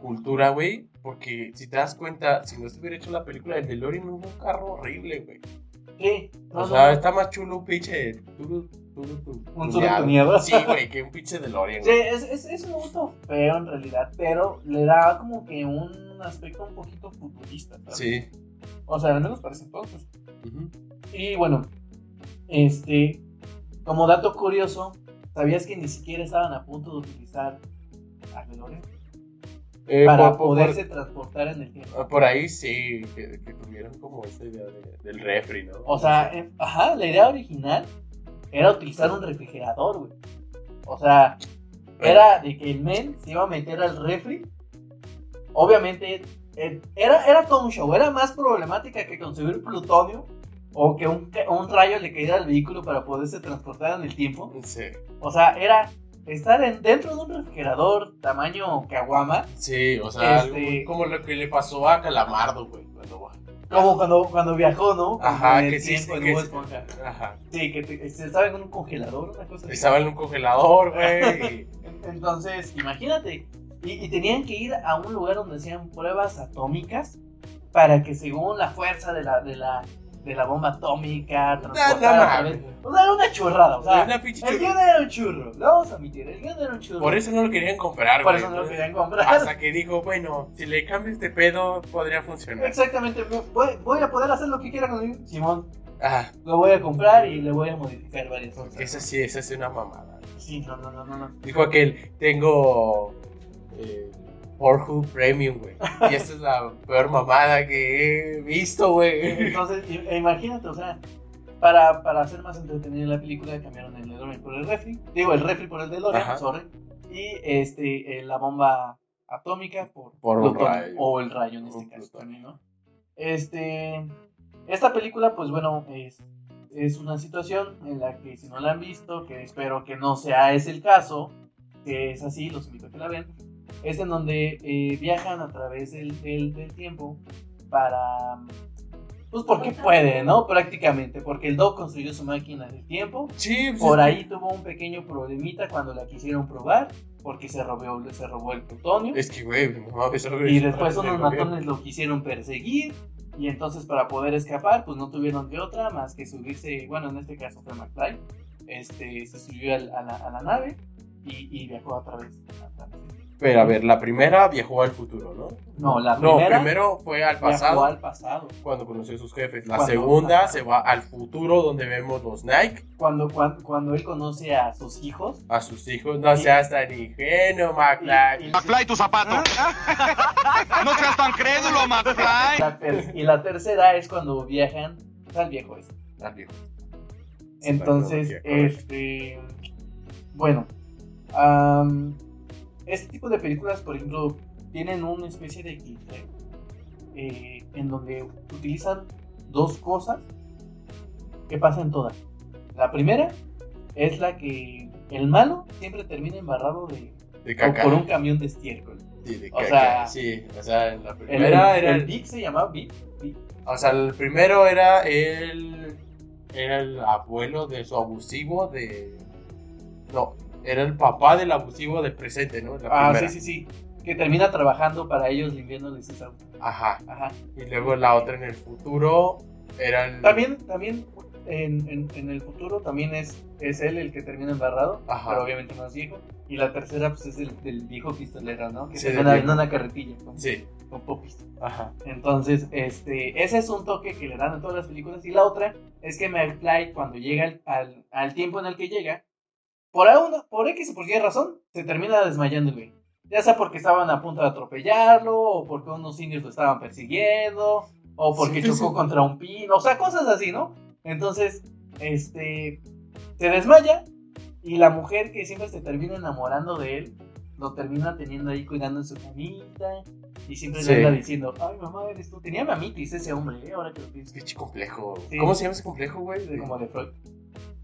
cultura, güey. Porque si te das cuenta, si no se hubiera hecho la película del DeLorean, hubo un carro horrible, güey. Sí, no, O no, sea, no. está más chulo un pinche. turu, turu, tu- Un tuneado. Sí, güey, que un pinche DeLorean. Sí, güey. es, es, es un auto feo en realidad, pero le da como que un aspecto un poquito futurista. ¿sabes? Sí. O sea, al menos parece entonces. Ujú. Y bueno, este, como dato curioso, ¿sabías que ni siquiera estaban a punto de utilizar a DeLorean? Eh, para poderse transportar en el tiempo. Ah, por ahí sí, que, tuvieron como esa idea del refri, ¿no? O sea, eh, ajá, la idea original era utilizar un refrigerador, güey. O sea, era de que el men se iba a meter al refri. Obviamente, eh, era, era todo un show. Era más problemática que conseguir plutonio o que un, un rayo le cayera al vehículo para poderse transportar en el tiempo. Sí. O sea, era estar en, dentro de un refrigerador tamaño caguama. Sí, o sea, este, como lo que le pasó a Calamardo, güey, cuando como cuando, cuando viajó, ¿no? Ajá, que sí, que, Ajá. Sí, que estaba en un congelador, una cosa así. Estaba en un congelador, güey. Entonces, imagínate. Y, tenían que ir a un lugar donde hacían pruebas atómicas para que según la fuerza de la, de la, de la bomba atómica, transportar O sea, era una churrada. O sea, el guion era un churro. Lo vamos a admitir, el guion era un churro. Por eso no lo querían comprar, Por eso no lo querían comprar. Hasta que dijo, bueno, si le cambio este pedo, podría funcionar. Exactamente. Voy, voy a poder hacer lo que quiera con Simón. Ajá. Lo voy a comprar y le voy a modificar varias cosas. Esa sí, esa es una mamada. Sí, no, no, no, no. Dijo aquel, tengo. Eh, Pornhub Premium, güey. Y esta es la peor mamada que he visto, güey. Entonces, imagínate, o sea, para, para hacer más entretenida la película cambiaron el DeLorean por el refri. Digo, el refri por el DeLorean, sorry. Y este, eh, la bomba atómica por, por un rayo. O el rayo en este caso también, ¿no? Este, esta película, pues bueno, es, es una situación en la que si no la han visto, que espero que no sea ese el caso, que es así, los invito a que la vean es en donde eh, viajan a través del, del, tiempo para... Pues porque puede, ¿no? Prácticamente, porque el Doc construyó su máquina del tiempo. Sí, pues Por ahí tuvo un pequeño problemita cuando la quisieron probar, porque se robó, se robó el plutonio. Es que, güey, no, Y después unos matones lo quisieron perseguir, y entonces para poder escapar, pues no tuvieron de otra más que subirse, bueno, en este caso fue McFly, este, se subió a, la, a la, nave y, y viajó a través, a través pero a ver, la primera viajó al futuro, ¿no? No, la primera. No, primero fue al pasado. Viajó al pasado. Cuando conoció a sus jefes. La segunda se va al futuro donde vemos los Nike. Cuando, cuando, cuando él conoce a sus hijos. A sus hijos. No seas tan ingenuo, McFly. McFly, tu zapato. no seas tan crédulo, McFly. y la tercera es cuando viajan al viejo ese. Al viejo. Entonces, este. Bueno. Um, este tipo de películas, por ejemplo, tienen una especie de cliché eh, en donde utilizan dos cosas que pasan todas. La primera es la que el malo siempre termina embarrado de, por un camión de estiércol. Sí, de o sea, sí, o sea, la primera el, era el, Big se llamaba Big, O sea, el primero era el era el abuelo de su abusivo de no, era el papá del abusivo del presente, ¿no? ah, sí, sí, sí. Que termina trabajando para ellos limpiándoles ese auto. Ajá. Ajá. Y luego la otra en el futuro era el... También, también en, en, el futuro también es, es él el que termina embarrado, Ajá. pero obviamente más viejo. Y la tercera, pues es el del viejo pistolero, ¿no? Que se ve en una carretilla. Con, sí. Con popis. Ajá. Entonces, este, ese es un toque que le dan a todas las películas. Y la otra es que McFly, cuando llega al, al tiempo en el que llega, por, una, por X o por qué razón, se termina desmayando güey. Ya sea porque estaban a punto de atropellarlo, o porque unos indios lo estaban persiguiendo, o porque chocó contra un pino, o sea, cosas así, ¿no? Entonces, este, se desmaya, y la mujer que siempre se termina enamorando de él, lo termina teniendo ahí cuidando en su camita, y siempre le anda diciendo, ay mamá, eres tú. Tenía mamitis ese hombre, ¿eh? ahora que lo pienso. Qué complejo. ¿Cómo se llama ese complejo, güey? Como de Freud.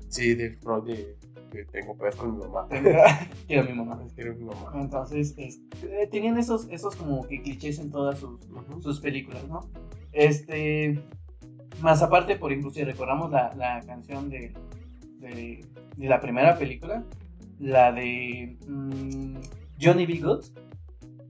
Sí, de Freud, de que tengo pez con mi mamá. Quiero mi mamá. Quiero mi mamá. Entonces, eh, tenían esos, esos como que clichés en todas sus, sus películas, ¿no? Este, más aparte, por ejemplo, si recordamos la, la canción de, de, de, la primera película, la de mm, Johnny B. Good,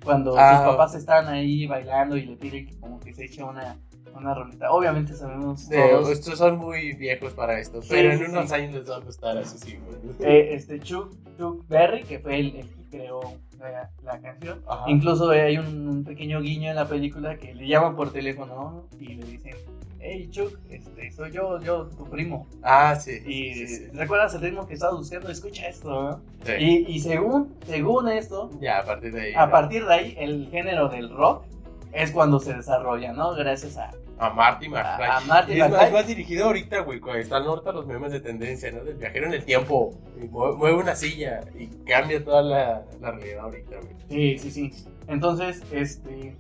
cuando sus ah. papás están ahí bailando y le piden como que se eche una, una rolita. Obviamente sabemos. estos son muy viejos para esto, pero en unos años les va a gustar, eso sí. Eh, este Chuck, Chuck, Berry, que fue el, creó la, canción. Incluso hay un, pequeño guiño en la película que le llaman por teléfono y le dicen, hey Chuck, este, soy yo, yo, tu primo. Ah, sí. Y recuerdas el ritmo que estás buscando, escucha esto, ¿no? Y, y según, según esto, ya, a partir de ahí. A partir de ahí, el género del rock es cuando se desarrolla, ¿no? Gracias a a Marty McFly. A, Marty y es más, dirigido ahorita, güey, cuando están ahorita los memes de tendencia, ¿no? Del viajero en el tiempo. Y mueve una silla y cambia toda la, la realidad ahorita, güey. Sí, sí, sí. Entonces, este.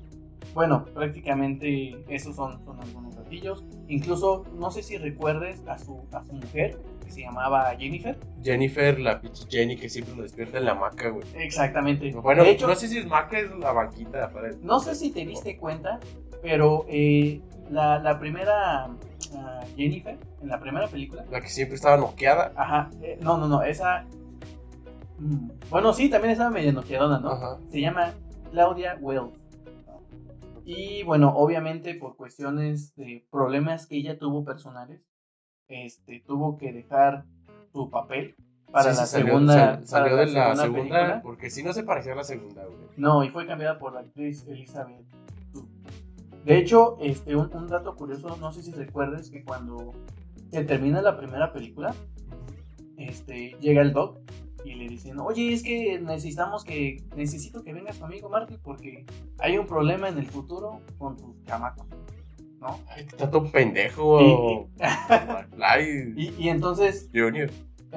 Bueno, prácticamente esos son, son algunos gatillos. Incluso, no sé si recuerdes a su, a su mujer, que se llamaba Jennifer. Jennifer, la pinche Jenny que siempre lo despierta en la maca, güey. Exactamente. Bueno, de hecho, no sé si es maca, es la banquita afuera. No sé si te diste cuenta, pero eh, la, la primera uh, Jennifer, en la primera película. La que siempre estaba noqueada. Ajá. Eh, no, no, no, esa. Mm, bueno, sí, también estaba medio noqueadona, ¿no? Ajá. Se llama Claudia Wells. Y bueno, obviamente por cuestiones de problemas que ella tuvo personales, este, tuvo que dejar su papel para la segunda. Salió, de la segunda, porque si no se parecía a la segunda, güey. No, y fue cambiada por la actriz Elizabeth de hecho, este, un, dato curioso, no sé si recuerdes que cuando se termina la primera película, este, llega el Doc y le dicen, oye, es que necesitamos que, necesito que vengas conmigo, Marty, porque hay un problema en el futuro con tus chamacos, ¿no? Ay, está todo pendejo. Y, y, entonces...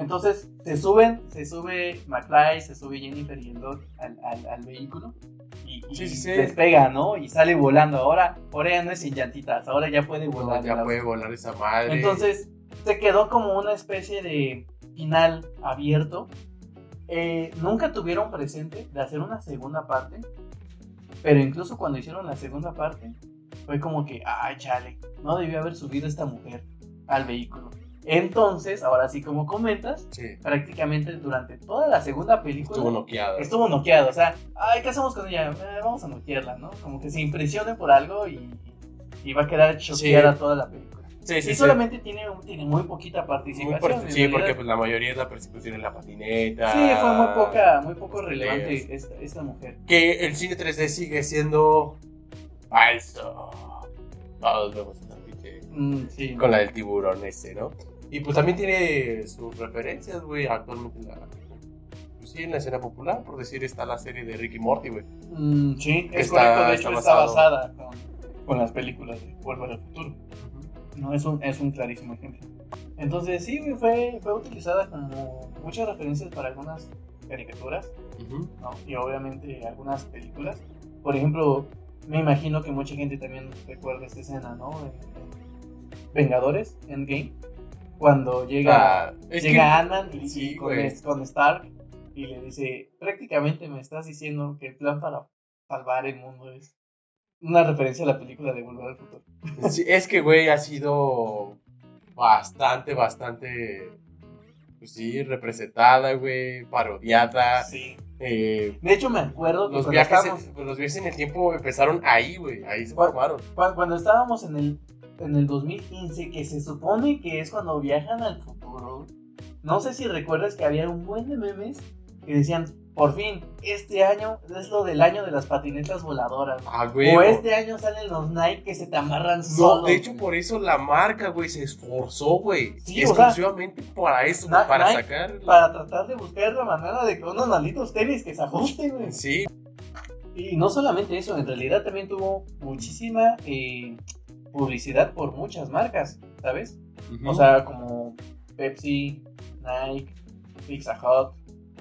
Entonces se suben, se sube McFly, se sube Jennifer y el Doc al, al vehículo y, despega, ¿no? Y sale volando. Ahora, ahora ya no es sin llantitas, ahora ya puede volar. ya puede volar esa madre. Entonces, se quedó como una especie de final abierto. Eh, nunca tuvieron presente de hacer una segunda parte, pero incluso cuando hicieron la segunda parte, fue como que, ay, chale, no debió haber subido esta mujer al vehículo. Entonces, ahora sí como comentas, prácticamente durante toda la segunda película estuvo noqueado. Estuvo noqueado, o sea, ay, ¿qué hacemos con ella? Eh, vamos a noquearla, ¿no? Como que se impresione por algo y, y va a quedar choqueada toda la película. Sí, sí, y solamente tiene, tiene muy poquita participación. sí, porque pues, la mayoría es la persecución en la patineta. Sí, fue muy poca, muy poco relevante esta, esta mujer. Que el cine 3D sigue siendo falso. Todos vemos pinche. Mm, sí. Con la del tiburón ese, ¿no? Y pues también tiene sus referencias, güey, actualmente en la, pues, sí, en la escena popular, por decir, está la serie de Ricky Morty, güey. Mm, sí, es correcto, de hecho está, basada con, con, las películas de Vuelvo al Futuro. No, es un, es un clarísimo ejemplo. Entonces sí, güey, fue, fue utilizada como muchas referencias para algunas caricaturas, ¿no? Y obviamente algunas películas. Por ejemplo, me imagino que mucha gente también recuerda esta escena, ¿no? Vengadores, Endgame cuando llega, ah, llega Ant-Man y, con, Stark y le dice, prácticamente me estás diciendo que el plan para salvar el mundo es una referencia a la película de Volver al Futuro. es que, güey, ha sido bastante, bastante, pues sí, representada, güey, parodiada. Sí. Eh, de hecho, me acuerdo que los viajes, en, los viajes en el tiempo empezaron ahí, güey, ahí se formaron. cuando estábamos en el en el 2015, que se supone que es cuando viajan al futuro. No sé si recuerdas que había un buen de memes que decían, por fin, este año es lo del año de las patinetas voladoras. Ah, o este año salen los Nike que se te amarran solos. No, de hecho, por eso la marca, güey, se esforzó, güey. exclusivamente para eso, para sacar. Para tratar de buscar la manera de que unos malditos tenis que se ajusten, güey. Sí. Y no solamente eso, en realidad también tuvo muchísima eh, publicidad por muchas marcas, ¿sabes? O sea, como Pepsi, Nike, Pizza Hut,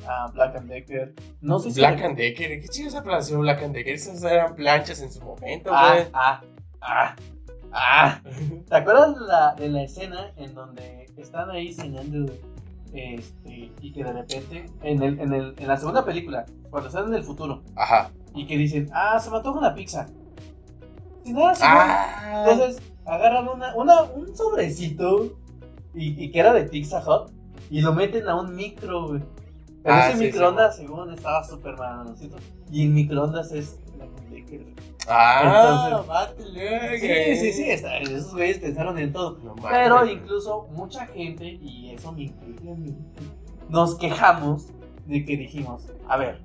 uh, Black and Decker. No sé si. Black and Decker, ¿qué chido esa plantación Black and Decker? Esas eran planchas en su momento, ah, güey. Ah, ah, ah. ¿Te acuerdas de la, de la escena en donde están ahí cenando este, y que de repente, en, el, en, el, en la segunda película, cuando están en el futuro, Ajá. y que dicen, ah, se me antoja una pizza. Ah. Entonces agarran una, una, un sobrecito y, que era de Pizza Hut y lo meten a un micro, güey. Pero ah, ese microondas, según estaba súper ¿cierto? Y el microondas es la Ah, Entonces, sí, sí, sí, esos güeyes pensaron en todo. Pero incluso mucha gente, y eso me incluye a mí, nos quejamos de que dijimos, a ver,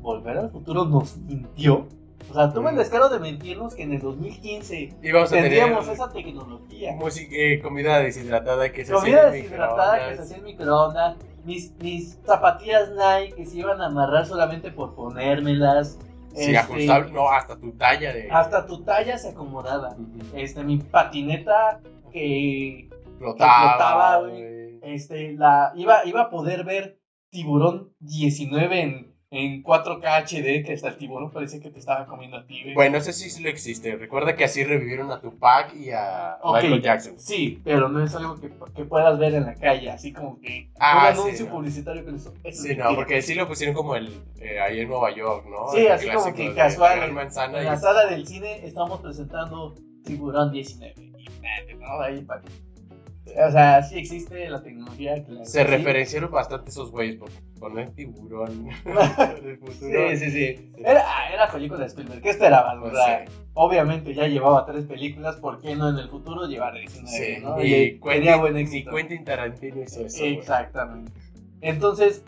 Volver al Futuro nos mintió. O sea, tuvo el descaro de mentirnos que en el 2015 Íbamos a tendríamos tener esa tecnología. música, eh, comida deshidratada que se Comida hacía en deshidratada que se hacía en microondas. Mis, mis zapatillas Nike que se iban a amarrar solamente por ponérmelas. Sí, Este, ajustable, no, hasta tu talla de... Hasta tu talla se acomodaba. Este, mi patineta que Flotaba, este, la, iba, iba a poder ver Tiburón 19 en, en 4K HD, que hasta el tiburón parecía que te estaba comiendo a ti, güey. Bueno, ese sí sí lo existe. Recuerda que así revivieron a Tupac y a Ok. Michael Jackson. Sí, pero no es algo que, que puedas ver en la calle, así como que Ah, un sí, anuncio no. publicitario con eso. eso Sí, no, porque sí lo pusieron como el eh, ahí en Nueva York, ¿no? Sí, El así como que de casual, en- y- la sala del cine estamos presentando Tiburón 19. Y, ¿no? Ahí pa- O sea, sí existe la tecnología. claro Se sí. referenciaron bastante esos güeyes por poner tiburón. Sí, sí, sí. Era, ah, era película de Spielberg. ¿Qué esperabas? Pues sí. obviamente ya llevaba tres películas. ¿Por qué no en el futuro llevar 19? Sí, ¿no? y, Y tenía buen Quentin, y éxito. Quentin Tarantino hizo eso. Exactamente. Entonces,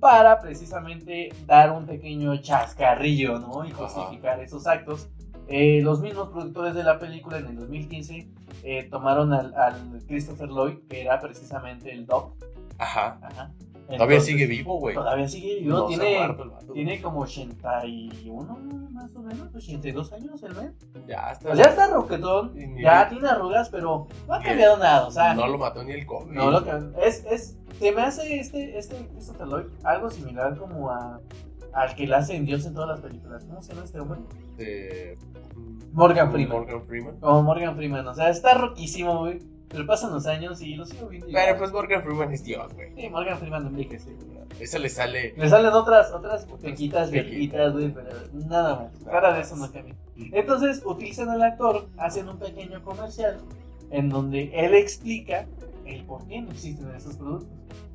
para precisamente dar un pequeño chascarrillo, ¿no? Y Ajá. justificar esos actos, eh, los mismos productores de la película en el 2015 eh, tomaron al, al Christopher Lloyd, que era precisamente el Doc. Ajá. Ajá. Todavía sigue vivo, güey. Todavía sigue vivo. No tiene, muerto tiene como 81 más o menos, 82 años el mes. Ya está. Pues ya está roquetón, ya tiene arrugas, pero no ha cambiado nada. O sea, no lo mató ni el COVID. no lo es, es se me hace este este Christopher Lloyd algo similar como a al que le hace en Dios en todas las películas. ¿Cómo se llama este hombre? De- Morgan Freeman. Morgan Freeman. Como Morgan Freeman, o sea, está roquísimo, güey. Pero pasan los años y lo sigo viendo. Pero pues Morgan Freeman es Dios, güey. Sí, Morgan Freeman no envejece, güey. Eso le sale. Le salen otras, otras pequitas, verguitas, güey, pero nada más. Fuera de eso no cambia. Entonces utilizan al actor, hacen un pequeño comercial en donde él explica el por qué no existen esos productos.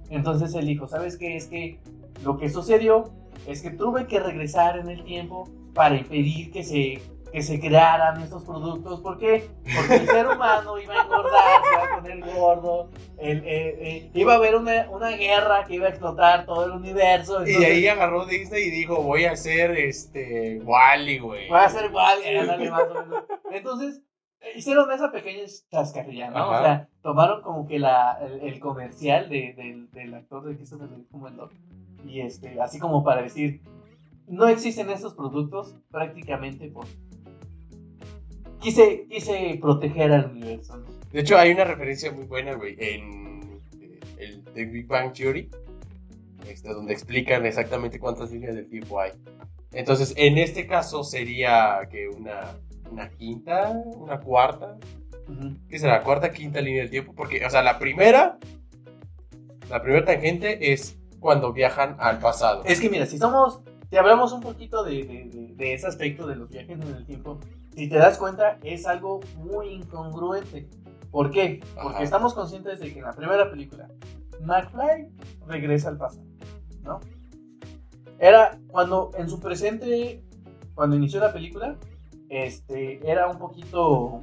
Entonces él dijo, ¿sabes qué? Es que lo que sucedió es que tuve que regresar en el tiempo para impedir que se, que se crearan estos productos. ¿Por qué? Porque el ser humano iba a engordar, se iba a poner gordo, el- eh, eh, iba a haber una, una guerra que iba a explotar todo el universo. Y ahí agarró Disney y dijo, voy a hacer este Wally, güey. Va a o menos. Entonces, hicieron esa pequeña chascarrilla, ¿no? Ajá. O sea, tomaron como que la, el, el comercial de, del- del actor de Christopher como el Doc, Y este, así como para decir, no existen estos productos prácticamente por... Quise, quise proteger al universo. De hecho, hay una referencia muy buena, güey, en eh, el The Big Bang Theory, este, donde explican exactamente cuántas líneas del tiempo hay. Entonces, en este caso sería que una, una quinta, una cuarta. ¿qué será? Cuarta, quinta línea del tiempo, porque, o sea, la primera, la primera tangente es cuando viajan al pasado. Es que mira, si somos, si hablamos un poquito de, de- de- de ese aspecto de los viajes en el tiempo, si te das cuenta, es algo muy incongruente. ¿Por qué? Porque Ajá. estamos conscientes de que en la primera película, McFly regresa al pasado, ¿no? Era cuando en su presente, cuando inició la película, este, era un poquito,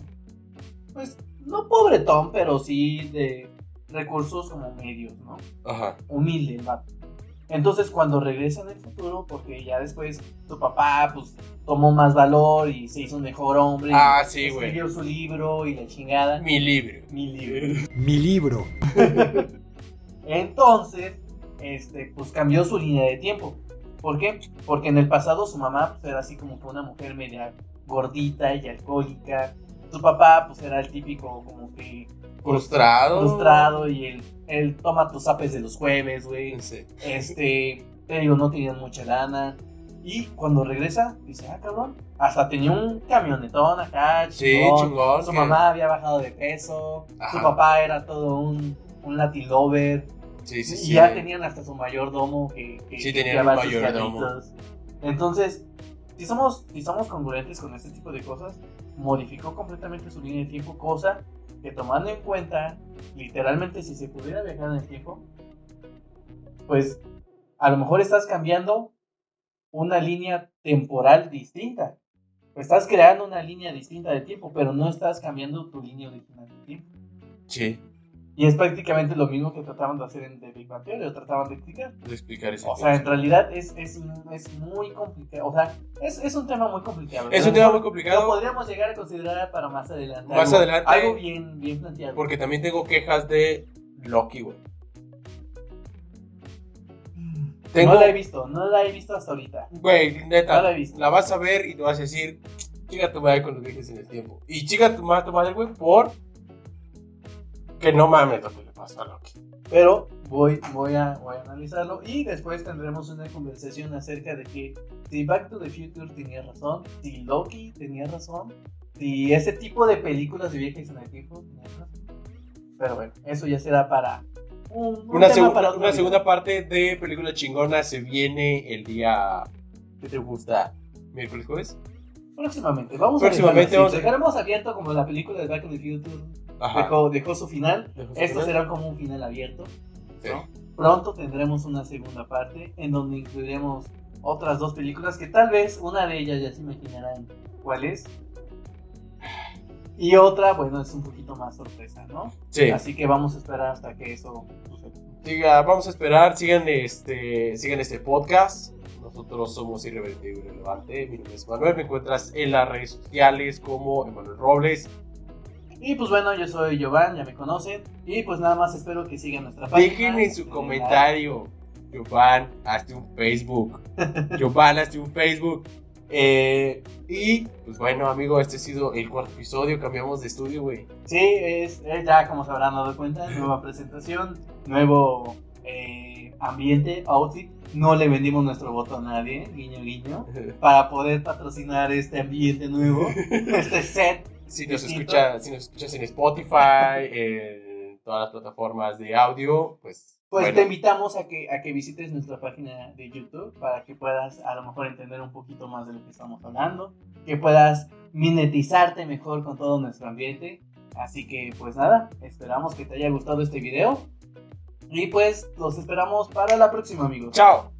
pues, no pobretón, pero sí de recursos como medios, ¿no? Ajá. humilde el vato. Entonces cuando regresa en el futuro, porque ya después su papá pues tomó más valor y se hizo un mejor hombre. Ah, y sí, güey. Escribió su libro y la chingada. Mi libro. Mi libro. Mi libro. Entonces, este, pues cambió su línea de tiempo. ¿Por qué? Porque en el pasado su mamá pues, era así como que una mujer media gordita y alcohólica. Su papá pues era el típico como que Frustrado. frustrado y él, él toma tus apes de los jueves, güey. Sí. Este, te digo, no tenían mucha lana. Y cuando regresa, dice, ah, cabrón, hasta tenía un camionetón acá, Sí, chingón. chingón. Su que- mamá había bajado de peso, Ajá. su papá era todo un, un Latin lover. Sí, sí, y sí. ya tenían hasta su mayordomo que, que Sí, tenían un mayordomo. Entonces, si somos, si somos congruentes con este tipo de cosas, modificó completamente su línea de tiempo, cosa que tomando en cuenta, literalmente si se pudiera viajar en el tiempo, pues a lo mejor estás cambiando una línea temporal distinta. Estás creando una línea distinta de tiempo, pero no estás cambiando tu línea original de tiempo. Sí. Y es prácticamente lo mismo que trataban de hacer en The Big Bang Theory, o trataban de explicar. De explicar ese O sea, en realidad es, es, es muy complicado. O sea, es, es un tema muy complicado. Es un tema muy complicado. Lo podríamos llegar a considerar para más adelante. Más algo, adelante. Algo bien, bien planteado. Porque también tengo quejas de Loki, güey. No la he visto, no la he visto hasta ahorita. Güey, neta, No la he visto. la vas a ver y te vas a decir, chica tu madre con los viajes en el tiempo. Y chica tu madre, tu madre, güey, por que no mames lo que le pasó a Loki. Pero voy, voy, a, voy a analizarlo y después tendremos una conversación acerca de que si Back to the Future tenía razón, si Loki tenía razón, si ese tipo de películas de viajes en el tiempo tenía razón. Pero bueno, eso ya será para un, un Una, segu- para una segunda parte de película chingona se viene el día. ¿Qué te gusta? ¿Miércoles jueves? Próximamente, vamos Próximamente a dejarlo vamos a- dejaremos abierto como la película de Back to the Future. Dejó, dejó su final. Dejó su Esto final. será como un final abierto. Sí. ¿no? Pronto tendremos una segunda parte en donde incluiremos otras dos películas que tal vez una de ellas ya se imaginarán cuál es. Y otra, bueno, es un poquito más sorpresa, ¿no? Sí. Así que vamos a esperar hasta que eso suceda. Siga, vamos a esperar, sigan este, sigan este podcast. Nosotros somos Irreverente y Irrelevante. Mi nombre es Manuel. Me encuentras en las redes sociales como Emanuel Robles. Y pues bueno, yo soy Giovanni, ya me conocen. Y pues nada más espero que sigan nuestra página. Dejen en su comentario. Giovanni, hazte un Facebook. Giovanni, hazte un Facebook. Eh, y pues bueno, amigo, este ha sido el cuarto episodio. Cambiamos de estudio, güey. Sí, es, es ya como se habrán dado cuenta, nueva presentación, nuevo eh, ambiente, outfit. No le vendimos nuestro voto a nadie, guiño guiño, para poder patrocinar este ambiente nuevo, este set. Si nos, escucha, si nos escuchas en Spotify, en todas las plataformas de audio, pues. Pues bueno, te invitamos a que, a que visites nuestra página de YouTube para que puedas a lo mejor entender un poquito más de lo que estamos hablando, que puedas minetizarte mejor con todo nuestro ambiente. Así que pues nada, esperamos que te haya gustado este video. Y pues los esperamos para la próxima amigos. Chao.